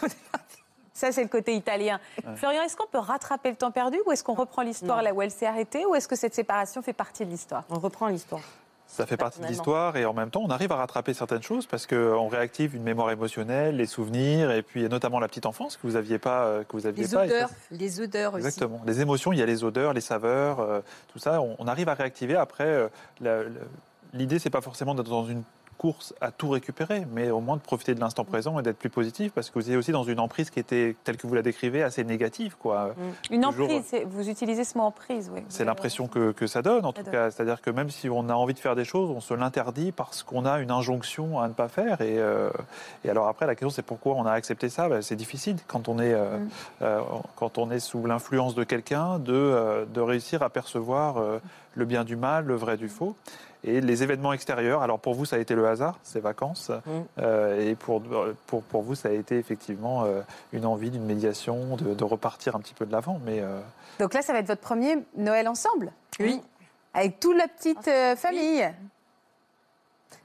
Ça, c'est le côté italien. Florian, est-ce qu'on peut rattraper le temps perdu ou est-ce qu'on reprend l'histoire là où elle s'est arrêtée ou est-ce que cette séparation fait partie de l'histoire? On reprend l'histoire. Ça fait partie de l'histoire et en même temps, on arrive à rattraper certaines choses parce qu'on réactive une mémoire émotionnelle, les souvenirs et puis notamment la petite enfance que vous aviez pas, euh, que vous aviez Les pas. et ça, odeurs, les odeurs aussi. Exactement. Les émotions, il y a les odeurs, les saveurs, euh, tout ça. On, on arrive à réactiver. Après, euh, l'idée, c'est pas forcément d'être dans une course à tout récupérer, mais au moins de profiter de l'instant présent et d'être plus positif, parce que vous étiez aussi dans une emprise qui était, telle que vous la décrivez, assez négative. Quoi. Une Toujours, emprise, vous utilisez ce mot emprise, oui. C'est l'impression que, que ça donne, en tout donne. cas. C'est-à-dire que même si on a envie de faire des choses, on se l'interdit parce qu'on a une injonction à ne pas faire. Et, euh, et alors après, la question, c'est pourquoi on a accepté ça? Ben, C'est difficile quand on est, euh, Mm. euh, quand on est sous l'influence de quelqu'un de, de réussir à percevoir le bien du mal, le vrai du faux. Et les événements extérieurs, alors pour vous, ça a été le hasard, ces vacances. Euh, et pour, pour, pour vous, ça a été effectivement euh, une envie d'une médiation, de, de repartir un petit peu de l'avant. Mais euh, Donc là, ça va être votre premier Noël ensemble? Oui. Avec toute la petite euh, famille?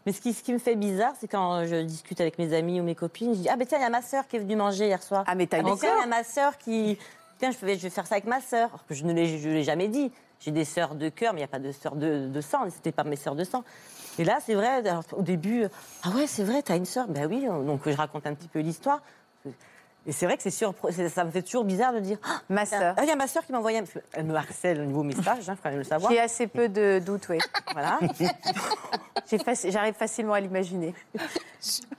Mais ce qui, ce qui me fait bizarre, c'est quand je discute avec mes amis ou mes copines, je dis Ah, ben tiens, il y a ma sœur qui est venue manger hier soir. Ah, mais t'as Ah, une ben tiens, sœur il y a ma sœur qui. Tiens, je vais, je vais faire ça avec ma sœur. Alors que Je ne l'ai je l'ai jamais dit. J'ai des sœurs de cœur, mais il n'y a pas de sœurs de, de sang. C'était pas mes sœurs de sang. Et là, c'est vrai, alors, au début, ah ouais, c'est vrai, t'as une sœur. Ben oui, donc je raconte un petit peu l'histoire. Et c'est vrai que c'est surpre- ça me fait toujours bizarre de dire Ah, Ma sœur. ah, il y a ma sœur qui m'a envoyé un. Elle me harcèle au niveau message, il faut quand même le savoir. J'ai assez peu de doutes, oui. Voilà. Faci- J'arrive facilement à l'imaginer.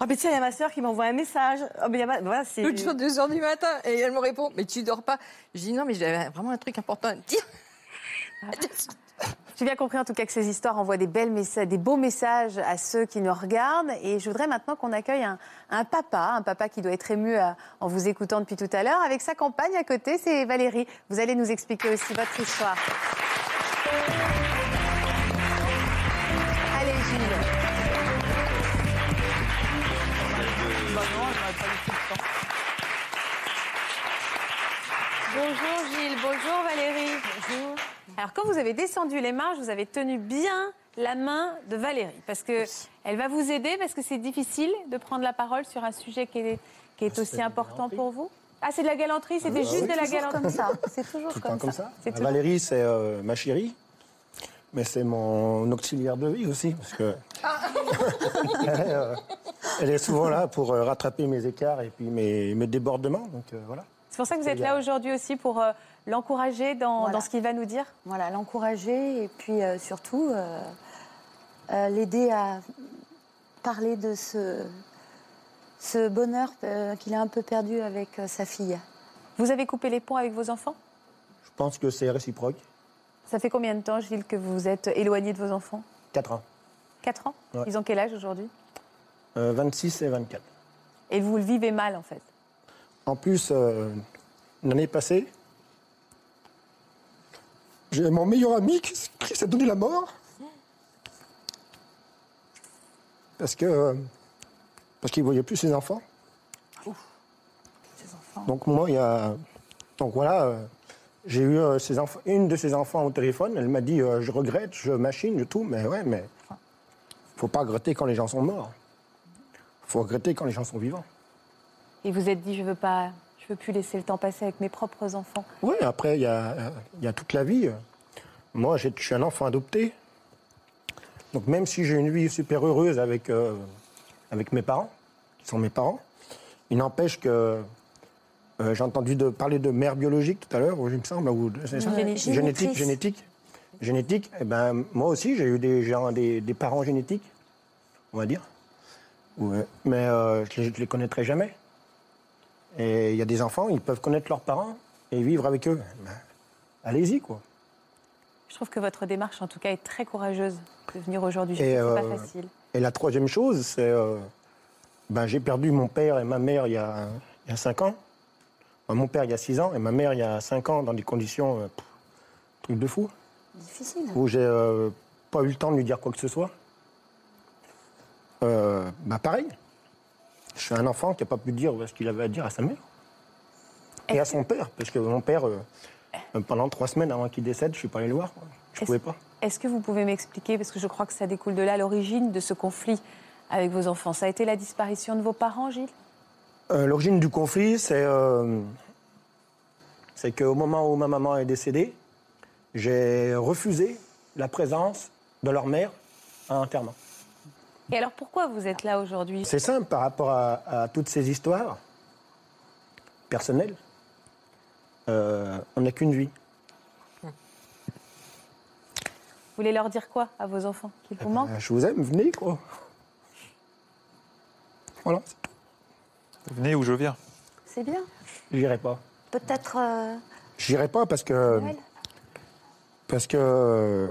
Ah, ben tiens, il y a ma sœur qui m'a envoyé un message. Ah, ben, il y a ma- voilà. L'autre jour, 2 heures du matin, et elle me répond Mais tu dors pas Je dis Non, mais j'avais vraiment un truc important à te dire. J'ai bien compris en tout cas que ces histoires envoient des, belles messages, des beaux messages à ceux qui nous regardent. Et je voudrais maintenant qu'on accueille un, un papa, un papa qui doit être ému à- en vous écoutant depuis tout à l'heure. Avec sa compagne à côté, c'est Valérie. Vous allez nous expliquer aussi votre histoire. Allez Gilles. Bonjour Gilles, bonjour Valérie. Bonjour. Alors quand vous avez descendu les marches, vous avez tenu bien la main de Valérie parce que elle va vous aider parce que c'est difficile de prendre la parole sur un sujet qui est, qui est aussi important pour vous. Ah, c'est de la galanterie, c'était juste de la galanterie. comme ça. C'est toujours Tout comme, ça. Toujours- Valérie, c'est euh, ma chérie, mais c'est mon auxiliaire de vie aussi, parce que elle, est, euh, elle est souvent là pour euh, rattraper mes écarts et puis mes, mes débordements. Donc euh, voilà. C'est pour ça que vous êtes là aujourd'hui aussi pour euh, l'encourager dans, Voilà. dans ce qu'il va nous dire. Voilà, l'encourager et puis euh, surtout euh, euh, l'aider à parler de ce, ce bonheur euh, qu'il a un peu perdu avec euh, sa fille. Vous avez coupé les ponts avec vos enfants? Je pense que c'est réciproque. Ça fait combien de temps, Gilles, que vous êtes éloigné de vos enfants? 4 ans. 4 ans? Ouais. Ils ont quel âge aujourd'hui? Euh, 26 et 24. Et vous le vivez mal en fait? En plus, euh, l'année passée, j'ai mon meilleur ami qui, s'est donné la mort. Parce que parce qu'il voyait plus ses enfants. Donc moi, il y a donc voilà, euh, j'ai eu euh, ses enfants, une de ses enfants au téléphone. Elle m'a dit euh, je regrette, je machine, je tout, mais ouais, mais faut pas regretter quand les gens sont morts. faut regretter quand les gens sont vivants. Et vous êtes dit, je veux pas, je veux plus laisser le temps passer avec mes propres enfants. Oui, après, il y a, il y a toute la vie. Moi, je suis un enfant adopté. Donc, même si j'ai une vie super heureuse avec, euh, avec mes parents, qui sont mes parents, il n'empêche que euh, j'ai entendu de, parler de mère biologique tout à l'heure, il me semble, ou de- c'est ça Génétique. génétique. Génétique. Génétique. Eh ben, moi aussi, j'ai eu des, gens, des, des parents génétiques, on va dire. Ouais. Mais euh, je ne les connaîtrai jamais. Et il y a des enfants, ils peuvent connaître leurs parents et vivre avec eux. Ben, Allez-y, quoi. Je trouve que votre démarche, en tout cas, est très courageuse de venir aujourd'hui. C'est euh, pas facile. Et la troisième chose, c'est. euh, ben, j'ai perdu mon père et ma mère il y a, il y a cinq ans. Enfin, mon père il y a six ans et ma mère il y a cinq ans dans des conditions. euh, pff, truc de fou. Difficile. Où j'ai euh, pas eu le temps de lui dire quoi que ce soit. Euh, bah pareil. Je suis un enfant qui n'a pas pu dire ce qu'il avait à dire à sa mère. Et à son père, parce que mon père, euh, euh, pendant trois semaines avant qu'il décède, je suis pas allé le voir. Je pouvais pas. Est-ce que vous pouvez m'expliquer, parce que je crois que ça découle de là, l'origine de ce conflit avec vos enfants? Ça a été la disparition de vos parents, Gilles? Euh, L'origine du conflit, c'est euh, c'est qu'au moment où ma maman est décédée, j'ai refusé la présence de leur mère à l'enterrement. Et alors pourquoi vous êtes là aujourd'hui? C'est simple par rapport à, à toutes ces histoires personnelles. Euh, on n'a qu'une vie. Vous voulez leur dire quoi à vos enfants? Qu'ils vous manquent Euh, je vous aime, venez quoi. Voilà. Venez où je viens. C'est bien. J'irai pas. Peut-être euh, J'irai pas parce que Noël? parce que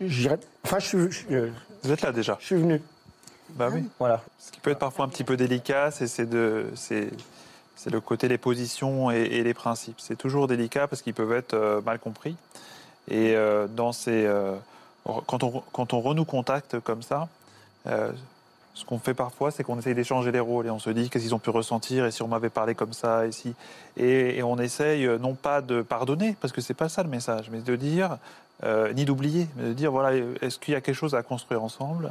j'irai. Enfin, je suis, je, Vous êtes là déjà. je suis venu. Bah oui. Voilà. Ce qui peut être parfois un petit peu délicat, c'est c'est de c'est c'est le côté les positions et, et les principes. C'est toujours délicat parce qu'ils peuvent être euh, mal compris. Et euh, dans ces euh, quand on quand on renoue contact comme ça, ce qu'on fait parfois, c'est qu'on essaye d'échanger les rôles et on se dit qu'est-ce qu'ils ont pu ressentir et si on m'avait parlé comme ça et si et, et on essaye non pas de pardonner parce que c'est pas ça le message, mais de dire euh, ni d'oublier, mais de dire voilà est-ce qu'il y a quelque chose à construire ensemble?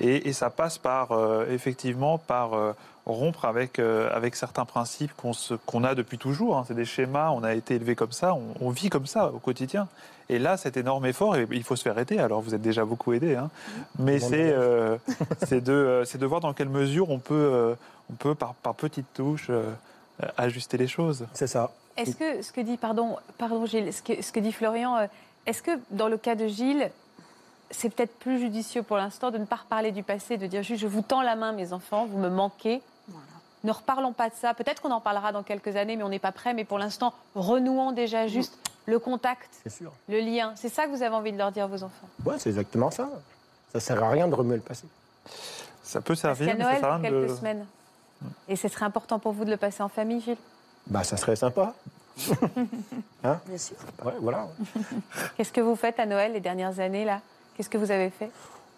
Et, et ça passe par euh, effectivement par euh, rompre avec euh, avec certains principes qu'on se- qu'on a depuis toujours. hein. C'est des schémas, on a été élevé comme ça, on, on vit comme ça au quotidien. Et là, cet énorme effort, et il faut se faire aider. Alors, vous êtes déjà beaucoup aidé, hein. mais Bon, c'est euh, c'est de euh, c'est de voir dans quelle mesure on peut euh, on peut par par petites touches euh, ajuster les choses. C'est ça. Est-ce que ce que dit, pardon, pardon Gilles, ce que, ce que dit Florian, euh, est-ce que dans le cas de Gilles, c'est peut-être plus judicieux pour l'instant de ne pas reparler du passé, de dire juste je vous tends la main, mes enfants, vous me manquez. Ne reparlons pas de ça. Peut-être qu'on en parlera dans quelques années, mais on n'est pas prêt. Mais pour l'instant, renouons déjà juste le contact, sûr. le lien. C'est ça que vous avez envie de leur dire à vos enfants? Ouais, c'est exactement ça. Ça sert à rien de remuer le passé. Ça peut Parce servir, qu'à mais ça Noël, sert à dans rien de- quelques semaines. Et ce serait important pour vous de le passer en famille, Gilles? Bah, ça serait sympa. Bien sûr. Ouais, voilà. Qu'est-ce que vous faites à Noël les dernières années, là? Qu'est-ce que vous avez fait?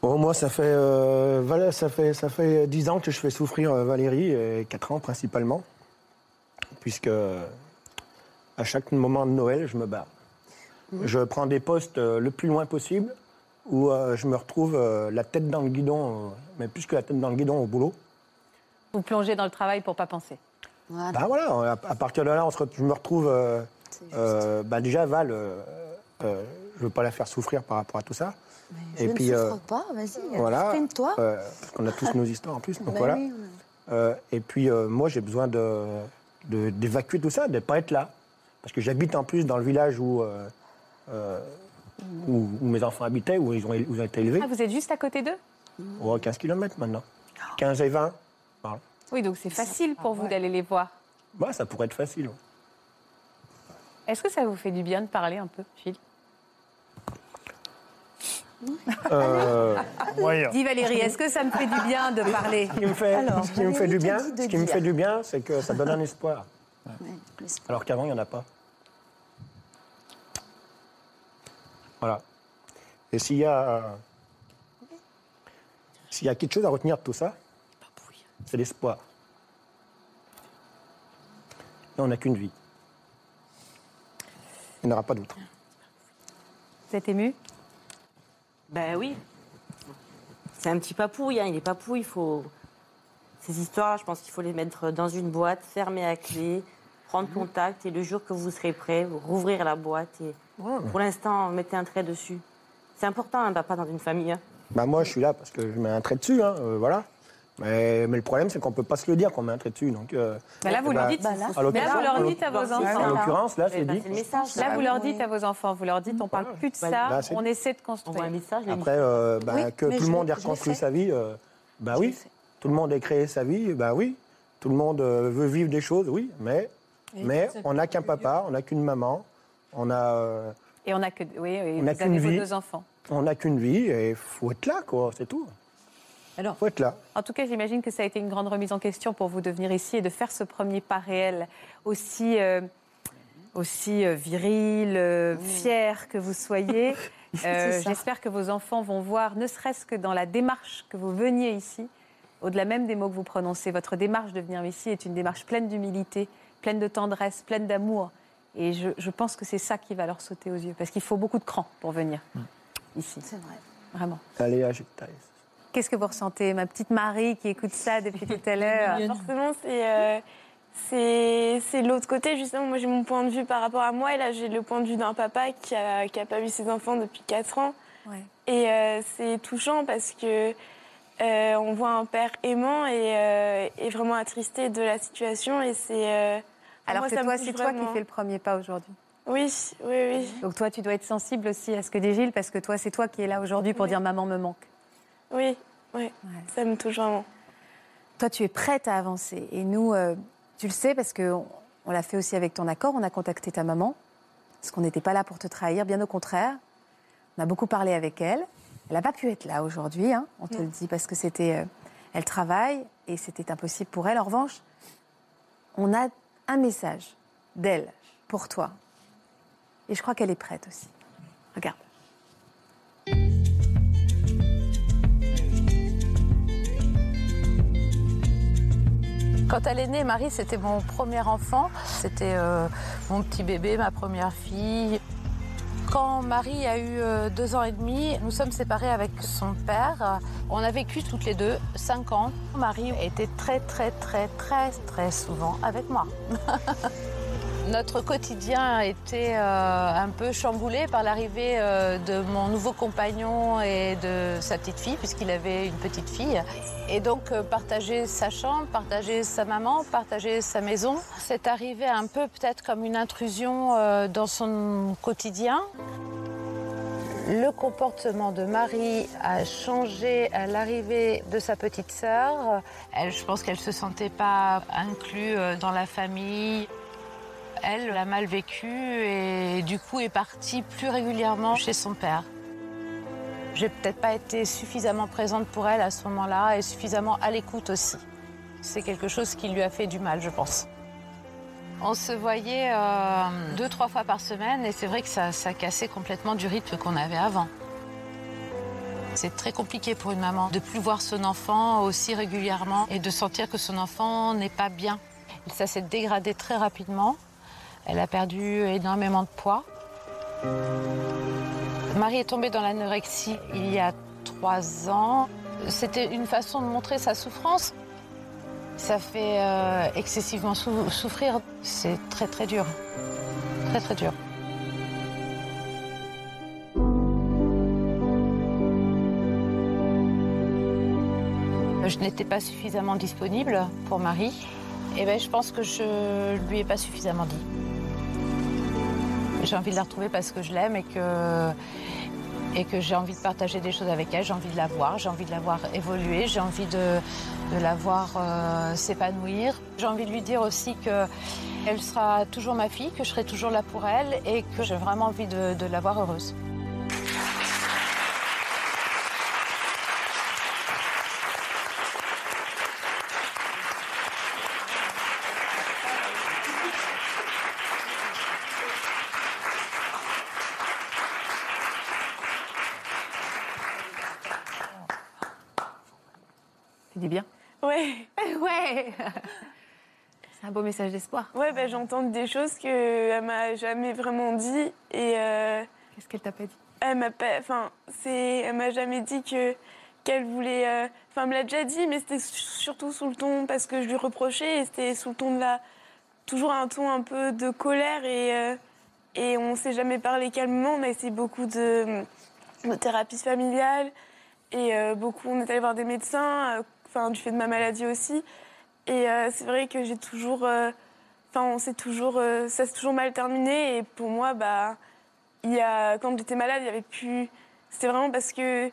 Bon, moi, ça fait, euh, voilà, ça fait, ça fait 10 ans que je fais souffrir euh, Valérie, et 4 ans principalement, puisque euh, à chaque moment de Noël, je me bats. Je prends des postes euh, le plus loin possible, où euh, je me retrouve euh, la tête dans le guidon, euh, mais plus que la tête dans le guidon, au boulot. Vous plongez dans le travail pour pas penser? Voilà. Ben voilà, à, partir de là, on se re- je me retrouve. euh, euh, bah déjà, Val, euh, euh, je veux pas la faire souffrir par rapport à tout ça. je et ne puis, souffre euh, pas, vas-y, Voilà. exprime-toi. Euh, parce qu'on a tous nos histoires en plus. Donc Bah voilà. oui, Euh, et puis, euh, moi, j'ai besoin de, de- d'évacuer tout ça, de ne pas être là. Parce que j'habite en plus dans le village où, où, où mes enfants habitaient, où ils ont, où ils ont été élevés. Ah, vous êtes juste à côté d'eux? Oh, 15 km maintenant. 15 et 20. Voilà. Oui, donc c'est facile pour vous d'aller les voir. Ouais, ça pourrait être facile. Est-ce que ça vous fait du bien de parler un peu, Gilles Euh. Dis Valérie, est-ce que ça me fait du bien de parler? Ce qui me fait, Alors, ce qui me fait Valérie du bien, ce qui me fait du bien, c'est que ça donne un espoir. Ouais. Alors qu'avant, il n'y en a pas. Voilà. Et s'il y a. S'il y a quelque chose à retenir de tout ça, c'est l'espoir. Et on n'a qu'une vie. Il n'y en aura pas d'autre. Vous êtes ému? Ben oui. c'est un petit papouille, hein, il est papouille, il faut... Ces histoires, je pense qu'il faut les mettre dans une boîte, fermer à clé, prendre Mhm. contact, et le jour que vous serez prêt, vous rouvrir la boîte, et pour l'instant, mettez un trait dessus. C'est important, un papa dans une famille. hein. Bah moi, je suis là parce que je mets un trait dessus, hein, euh, voilà. Mais, mais le problème, c'est qu'on peut pas se le dire qu'on met un trait dessus. Donc, euh, Bah là, vous bah, leur dites. Bah là, Mais vous leur en dites à vos enfants. En l'occurrence, là, Vous c'est avez dit. message. Là, vous leur dites à vos enfants, vous leur dites, on parle plus de ça, Là, on essaie de On voit un construire. message, Après, euh, bah, Oui, que tout je le monde ait je reconstruit sa vie, euh, bah Je oui. Tout le monde ait créé sa vie, bah oui. Tout le monde euh, veut vivre des choses, oui. Mais, mais on n'a qu'un papa, on n'a qu'une maman, on a, Et on n'a que, oui, On n'a vous qu'une avez vos vie. deux enfants. on n'a qu'une vie et il faut être là, quoi, c'est tout. Alors, faut être là. En tout cas, j'imagine que ça a été une grande remise en question pour vous de venir ici et de faire ce premier pas réel aussi, euh, aussi euh, viril, euh, fier que vous soyez. Euh. J'espère que vos enfants vont voir, ne serait-ce que dans la démarche que vous veniez ici, au-delà même des mots que vous prononcez, votre démarche de venir ici est une démarche pleine d'humilité, pleine de tendresse, pleine d'amour. Et je, je pense que c'est ça qui va leur sauter aux yeux, parce qu'il faut beaucoup de cran pour venir ici, C'est vrai. vraiment. Allez, agite Qu'est-ce que vous ressentez, ma petite Marie qui écoute ça depuis tout à l'heure? Forcément, c'est euh, c'est l'autre côté. Justement, moi, j'ai mon point de vue par rapport à moi. Et là, j'ai le point de vue d'un papa qui a, qui a pas vu ses enfants depuis 4 ans. Ouais. Et euh, c'est touchant parce que euh, on voit un père aimant et, euh, et vraiment attristé de la situation. Et c'est. Alors toi, c'est toi qui fais le premier pas aujourd'hui. Oui, oui, oui. Donc toi, tu dois être sensible aussi à ce que dit Gilles, parce que toi, c'est toi qui es là aujourd'hui pour Oui. dire maman me manque. Oui, oui. Ça me touche vraiment. Toi, tu es prête à avancer. Et nous, euh, tu le sais, parce qu'on on, l'a fait aussi avec ton accord, on a contacté ta maman, parce qu'on n'était pas là pour te trahir, bien au contraire. On a beaucoup parlé avec elle. Elle n'a pas pu être là aujourd'hui, hein, on te le dit, parce que c'était... euh, elle travaille et c'était impossible pour elle. En revanche, on a un message d'elle pour toi. Et je crois qu'elle est prête aussi. Regarde. Quand elle est née, Marie, c'était mon premier enfant. C'était euh, mon petit bébé, ma première fille. Quand Marie a eu euh, deux ans et demi, nous sommes séparés avec son père. On a vécu toutes les deux cinq ans. Marie était très, très, très, très, très souvent avec moi. Notre quotidien a été euh, un peu chamboulé par l'arrivée euh, de mon nouveau compagnon et de sa petite fille, puisqu'il avait une petite fille. Et donc, euh, partager sa chambre, partager sa maman, partager sa maison, c'est arrivé un peu peut-être comme une intrusion dans son quotidien. Le comportement de Marie a changé à l'arrivée de sa petite sœur. Je pense qu'elle se sentait pas inclue dans la famille. Elle l'a mal vécu et du coup est partie plus régulièrement chez son père. J'ai peut-être pas été suffisamment présente pour elle à ce moment-là et suffisamment à l'écoute aussi. C'est quelque chose qui lui a fait du mal, je pense. On se voyait euh, deux, trois fois par semaine et c'est vrai que ça, ça cassait complètement du rythme qu'on avait avant. C'est très compliqué pour une maman de plus voir son enfant aussi régulièrement et de sentir que son enfant n'est pas bien. Ça s'est dégradé très rapidement. Elle a perdu énormément de poids. Marie est tombée dans l'anorexie il y a trois ans. C'était une façon de montrer sa souffrance. Ça fait euh, excessivement sou- souffrir. C'est très très dur. Très très dur. Je n'étais pas suffisamment disponible pour Marie. Et ben, je pense que je lui ai pas suffisamment dit. J'ai envie de la retrouver parce que je l'aime et que, et que j'ai envie de partager des choses avec elle. J'ai envie de la voir, j'ai envie de la voir évoluer, j'ai envie de, de la voir euh, s'épanouir. J'ai envie de lui dire aussi qu'elle sera toujours ma fille, que je serai toujours là pour elle et que j'ai vraiment envie de, de la voir heureuse. Tu dis bien Ouais, Ouais C'est un beau message d'espoir. ouais bah, j'entends des choses qu'elle m'a jamais vraiment dit. Et euh, Qu'est-ce qu'elle t'a pas dit? elle m'a pas. Enfin, c'est. Elle m'a jamais dit que. qu'elle voulait. euh, Enfin, elle me l'a déjà dit, mais c'était surtout sous le ton parce que je lui reprochais et c'était sous le ton de la. Toujours un ton un peu de colère et, euh, et on s'est jamais parlé calmement. On a essayé beaucoup de, de thérapie familiale et euh, beaucoup. On est allé voir des médecins, euh, du fait de ma maladie aussi. Et euh, c'est vrai que j'ai toujours. euh, Enfin, on s'est toujours. euh, ça s'est toujours mal terminé et pour moi, bah. Y a, quand j'étais malade, il y avait plus. C'était vraiment parce que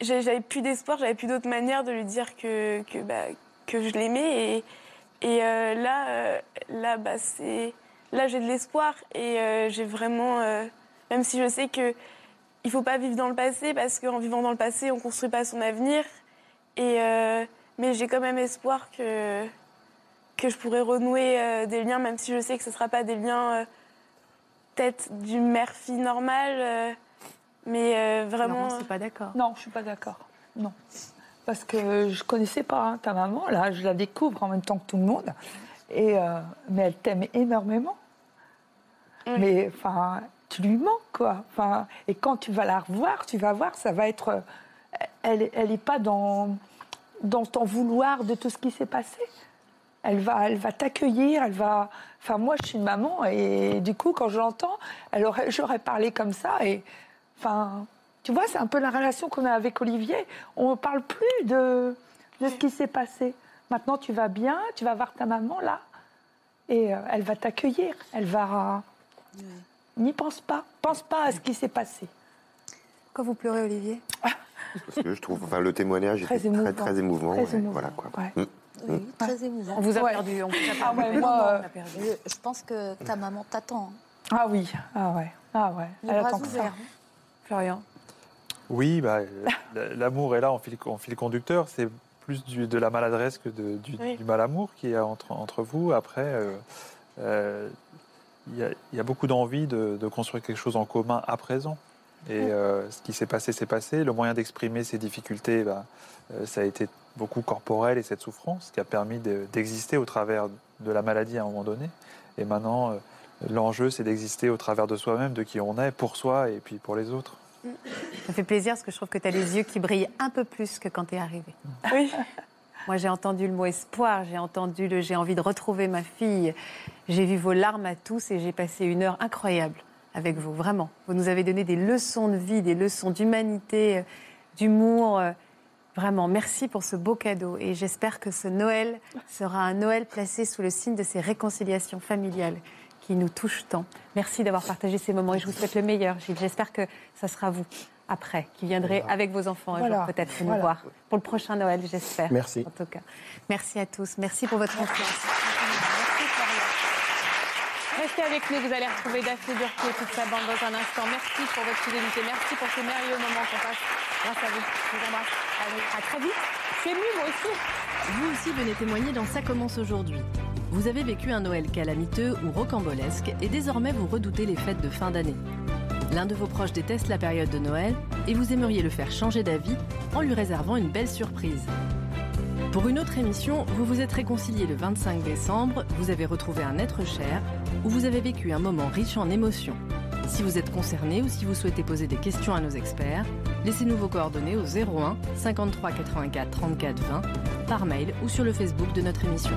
j'avais plus d'espoir, j'avais plus d'autre manière de lui dire que, que, bah, que je l'aimais. Et, là, là, bah, c'est, là, j'ai de l'espoir et j'ai vraiment. même si je sais que il faut pas vivre dans le passé parce qu'en vivant dans le passé, on construit pas son avenir. Et euh, mais j'ai quand même espoir que que je pourrais renouer euh, des liens, même si je sais que ce sera pas des liens euh, peut-être du mère-fille normale, euh, mais euh, vraiment. Laurence, t'es pas d'accord Non, je suis pas d'accord. Non. Parce que je connaissais pas hein, ta maman, là, je la découvre en même temps que tout le monde. Et, euh, mais elle t'aime énormément. Mais enfin, tu lui manques, quoi. Enfin, et quand tu vas la revoir, tu vas voir, ça va être. Elle elle est pas dans, dans ton vouloir de tout ce qui s'est passé. Elle va, elle va t'accueillir, elle va. Enfin, moi, je suis une maman et du coup, quand je l'entends, aurait, j'aurais parlé comme ça et. Enfin, tu vois, c'est un peu la relation qu'on a avec Olivier. On ne parle plus de, de ce qui s'est passé. Maintenant, tu vas bien, tu vas voir ta maman là, et euh, elle va t'accueillir. Elle va. N'y pense pas. Pense pas à ce qui s'est passé. Pourquoi vous pleurez, Olivier? Parce que je trouve, enfin, le témoignage Très était émouvant. très, très émouvant. Très émouvant, Voilà, quoi. ouais. Mm. Oui, très émouvant. On vous a Ouais. perdu. On vous a Ah perdu. ouais, Non, moi, euh, perdu. Je, pense que ta maman t'attend. Ah oui, ah ouais, ah ouais. Les Elle attend que ça. Florian. Oui, bah, l'amour est là en fil, en fil conducteur. C'est plus du- de la maladresse que de- du, Oui. du mal-amour qui est entre, entre vous. Après, euh, euh, il y, a- il y a beaucoup d'envie de, de construire quelque chose en commun à présent. Et euh, ce qui s'est passé, s'est passé. Le moyen d'exprimer ces difficultés, bah, euh, ça a été beaucoup corporel et cette souffrance qui a permis de- d'exister au travers de la maladie à un moment donné. Et maintenant, euh, l'enjeu, c'est d'exister au travers de soi-même, de qui on est, pour soi et puis pour les autres. Ça fait plaisir parce que je trouve que tu as les yeux qui brillent un peu plus que quand tu es arrivé. Oui. Moi, j'ai entendu le mot espoir, j'ai entendu le j'ai envie de retrouver ma fille. J'ai vu vos larmes à tous et j'ai passé une heure incroyable avec vous, vraiment. Vous nous avez donné des leçons de vie, des leçons d'humanité, euh, d'humour. euh, Vraiment, merci pour ce beau cadeau et j'espère que ce Noël sera un Noël placé sous le signe de ces réconciliations familiales qui nous touchent tant. Merci d'avoir partagé ces moments et je vous souhaite le meilleur, Gilles. J'espère que ça sera vous, après, qui viendrez avec vos enfants un Voilà. jour peut-être nous Voilà. voir pour le prochain Noël, j'espère. Merci. En tout cas, merci à tous. Merci pour votre confiance. Restez avec nous, vous allez retrouver Daphné Burki et toute sa bande dans un instant. Merci pour votre fidélité, merci pour ces merveilleux moments qu'on passe grâce à vous. Je à très vite. Suis émue, moi aussi. Vous aussi venez témoigner dans Ça commence aujourd'hui. Vous avez vécu un Noël calamiteux ou rocambolesque et désormais vous redoutez les fêtes de fin d'année. L'un de vos proches déteste la période de Noël et vous aimeriez le faire changer d'avis en lui réservant une belle surprise. Pour une autre émission, vous vous êtes réconcilié le 25 décembre, vous avez retrouvé un être cher ou vous avez vécu un moment riche en émotions. Si vous êtes concerné ou si vous souhaitez poser des questions à nos experts, laissez-nous vos coordonnées au 01 53 84 34 20 par mail ou sur le Facebook de notre émission.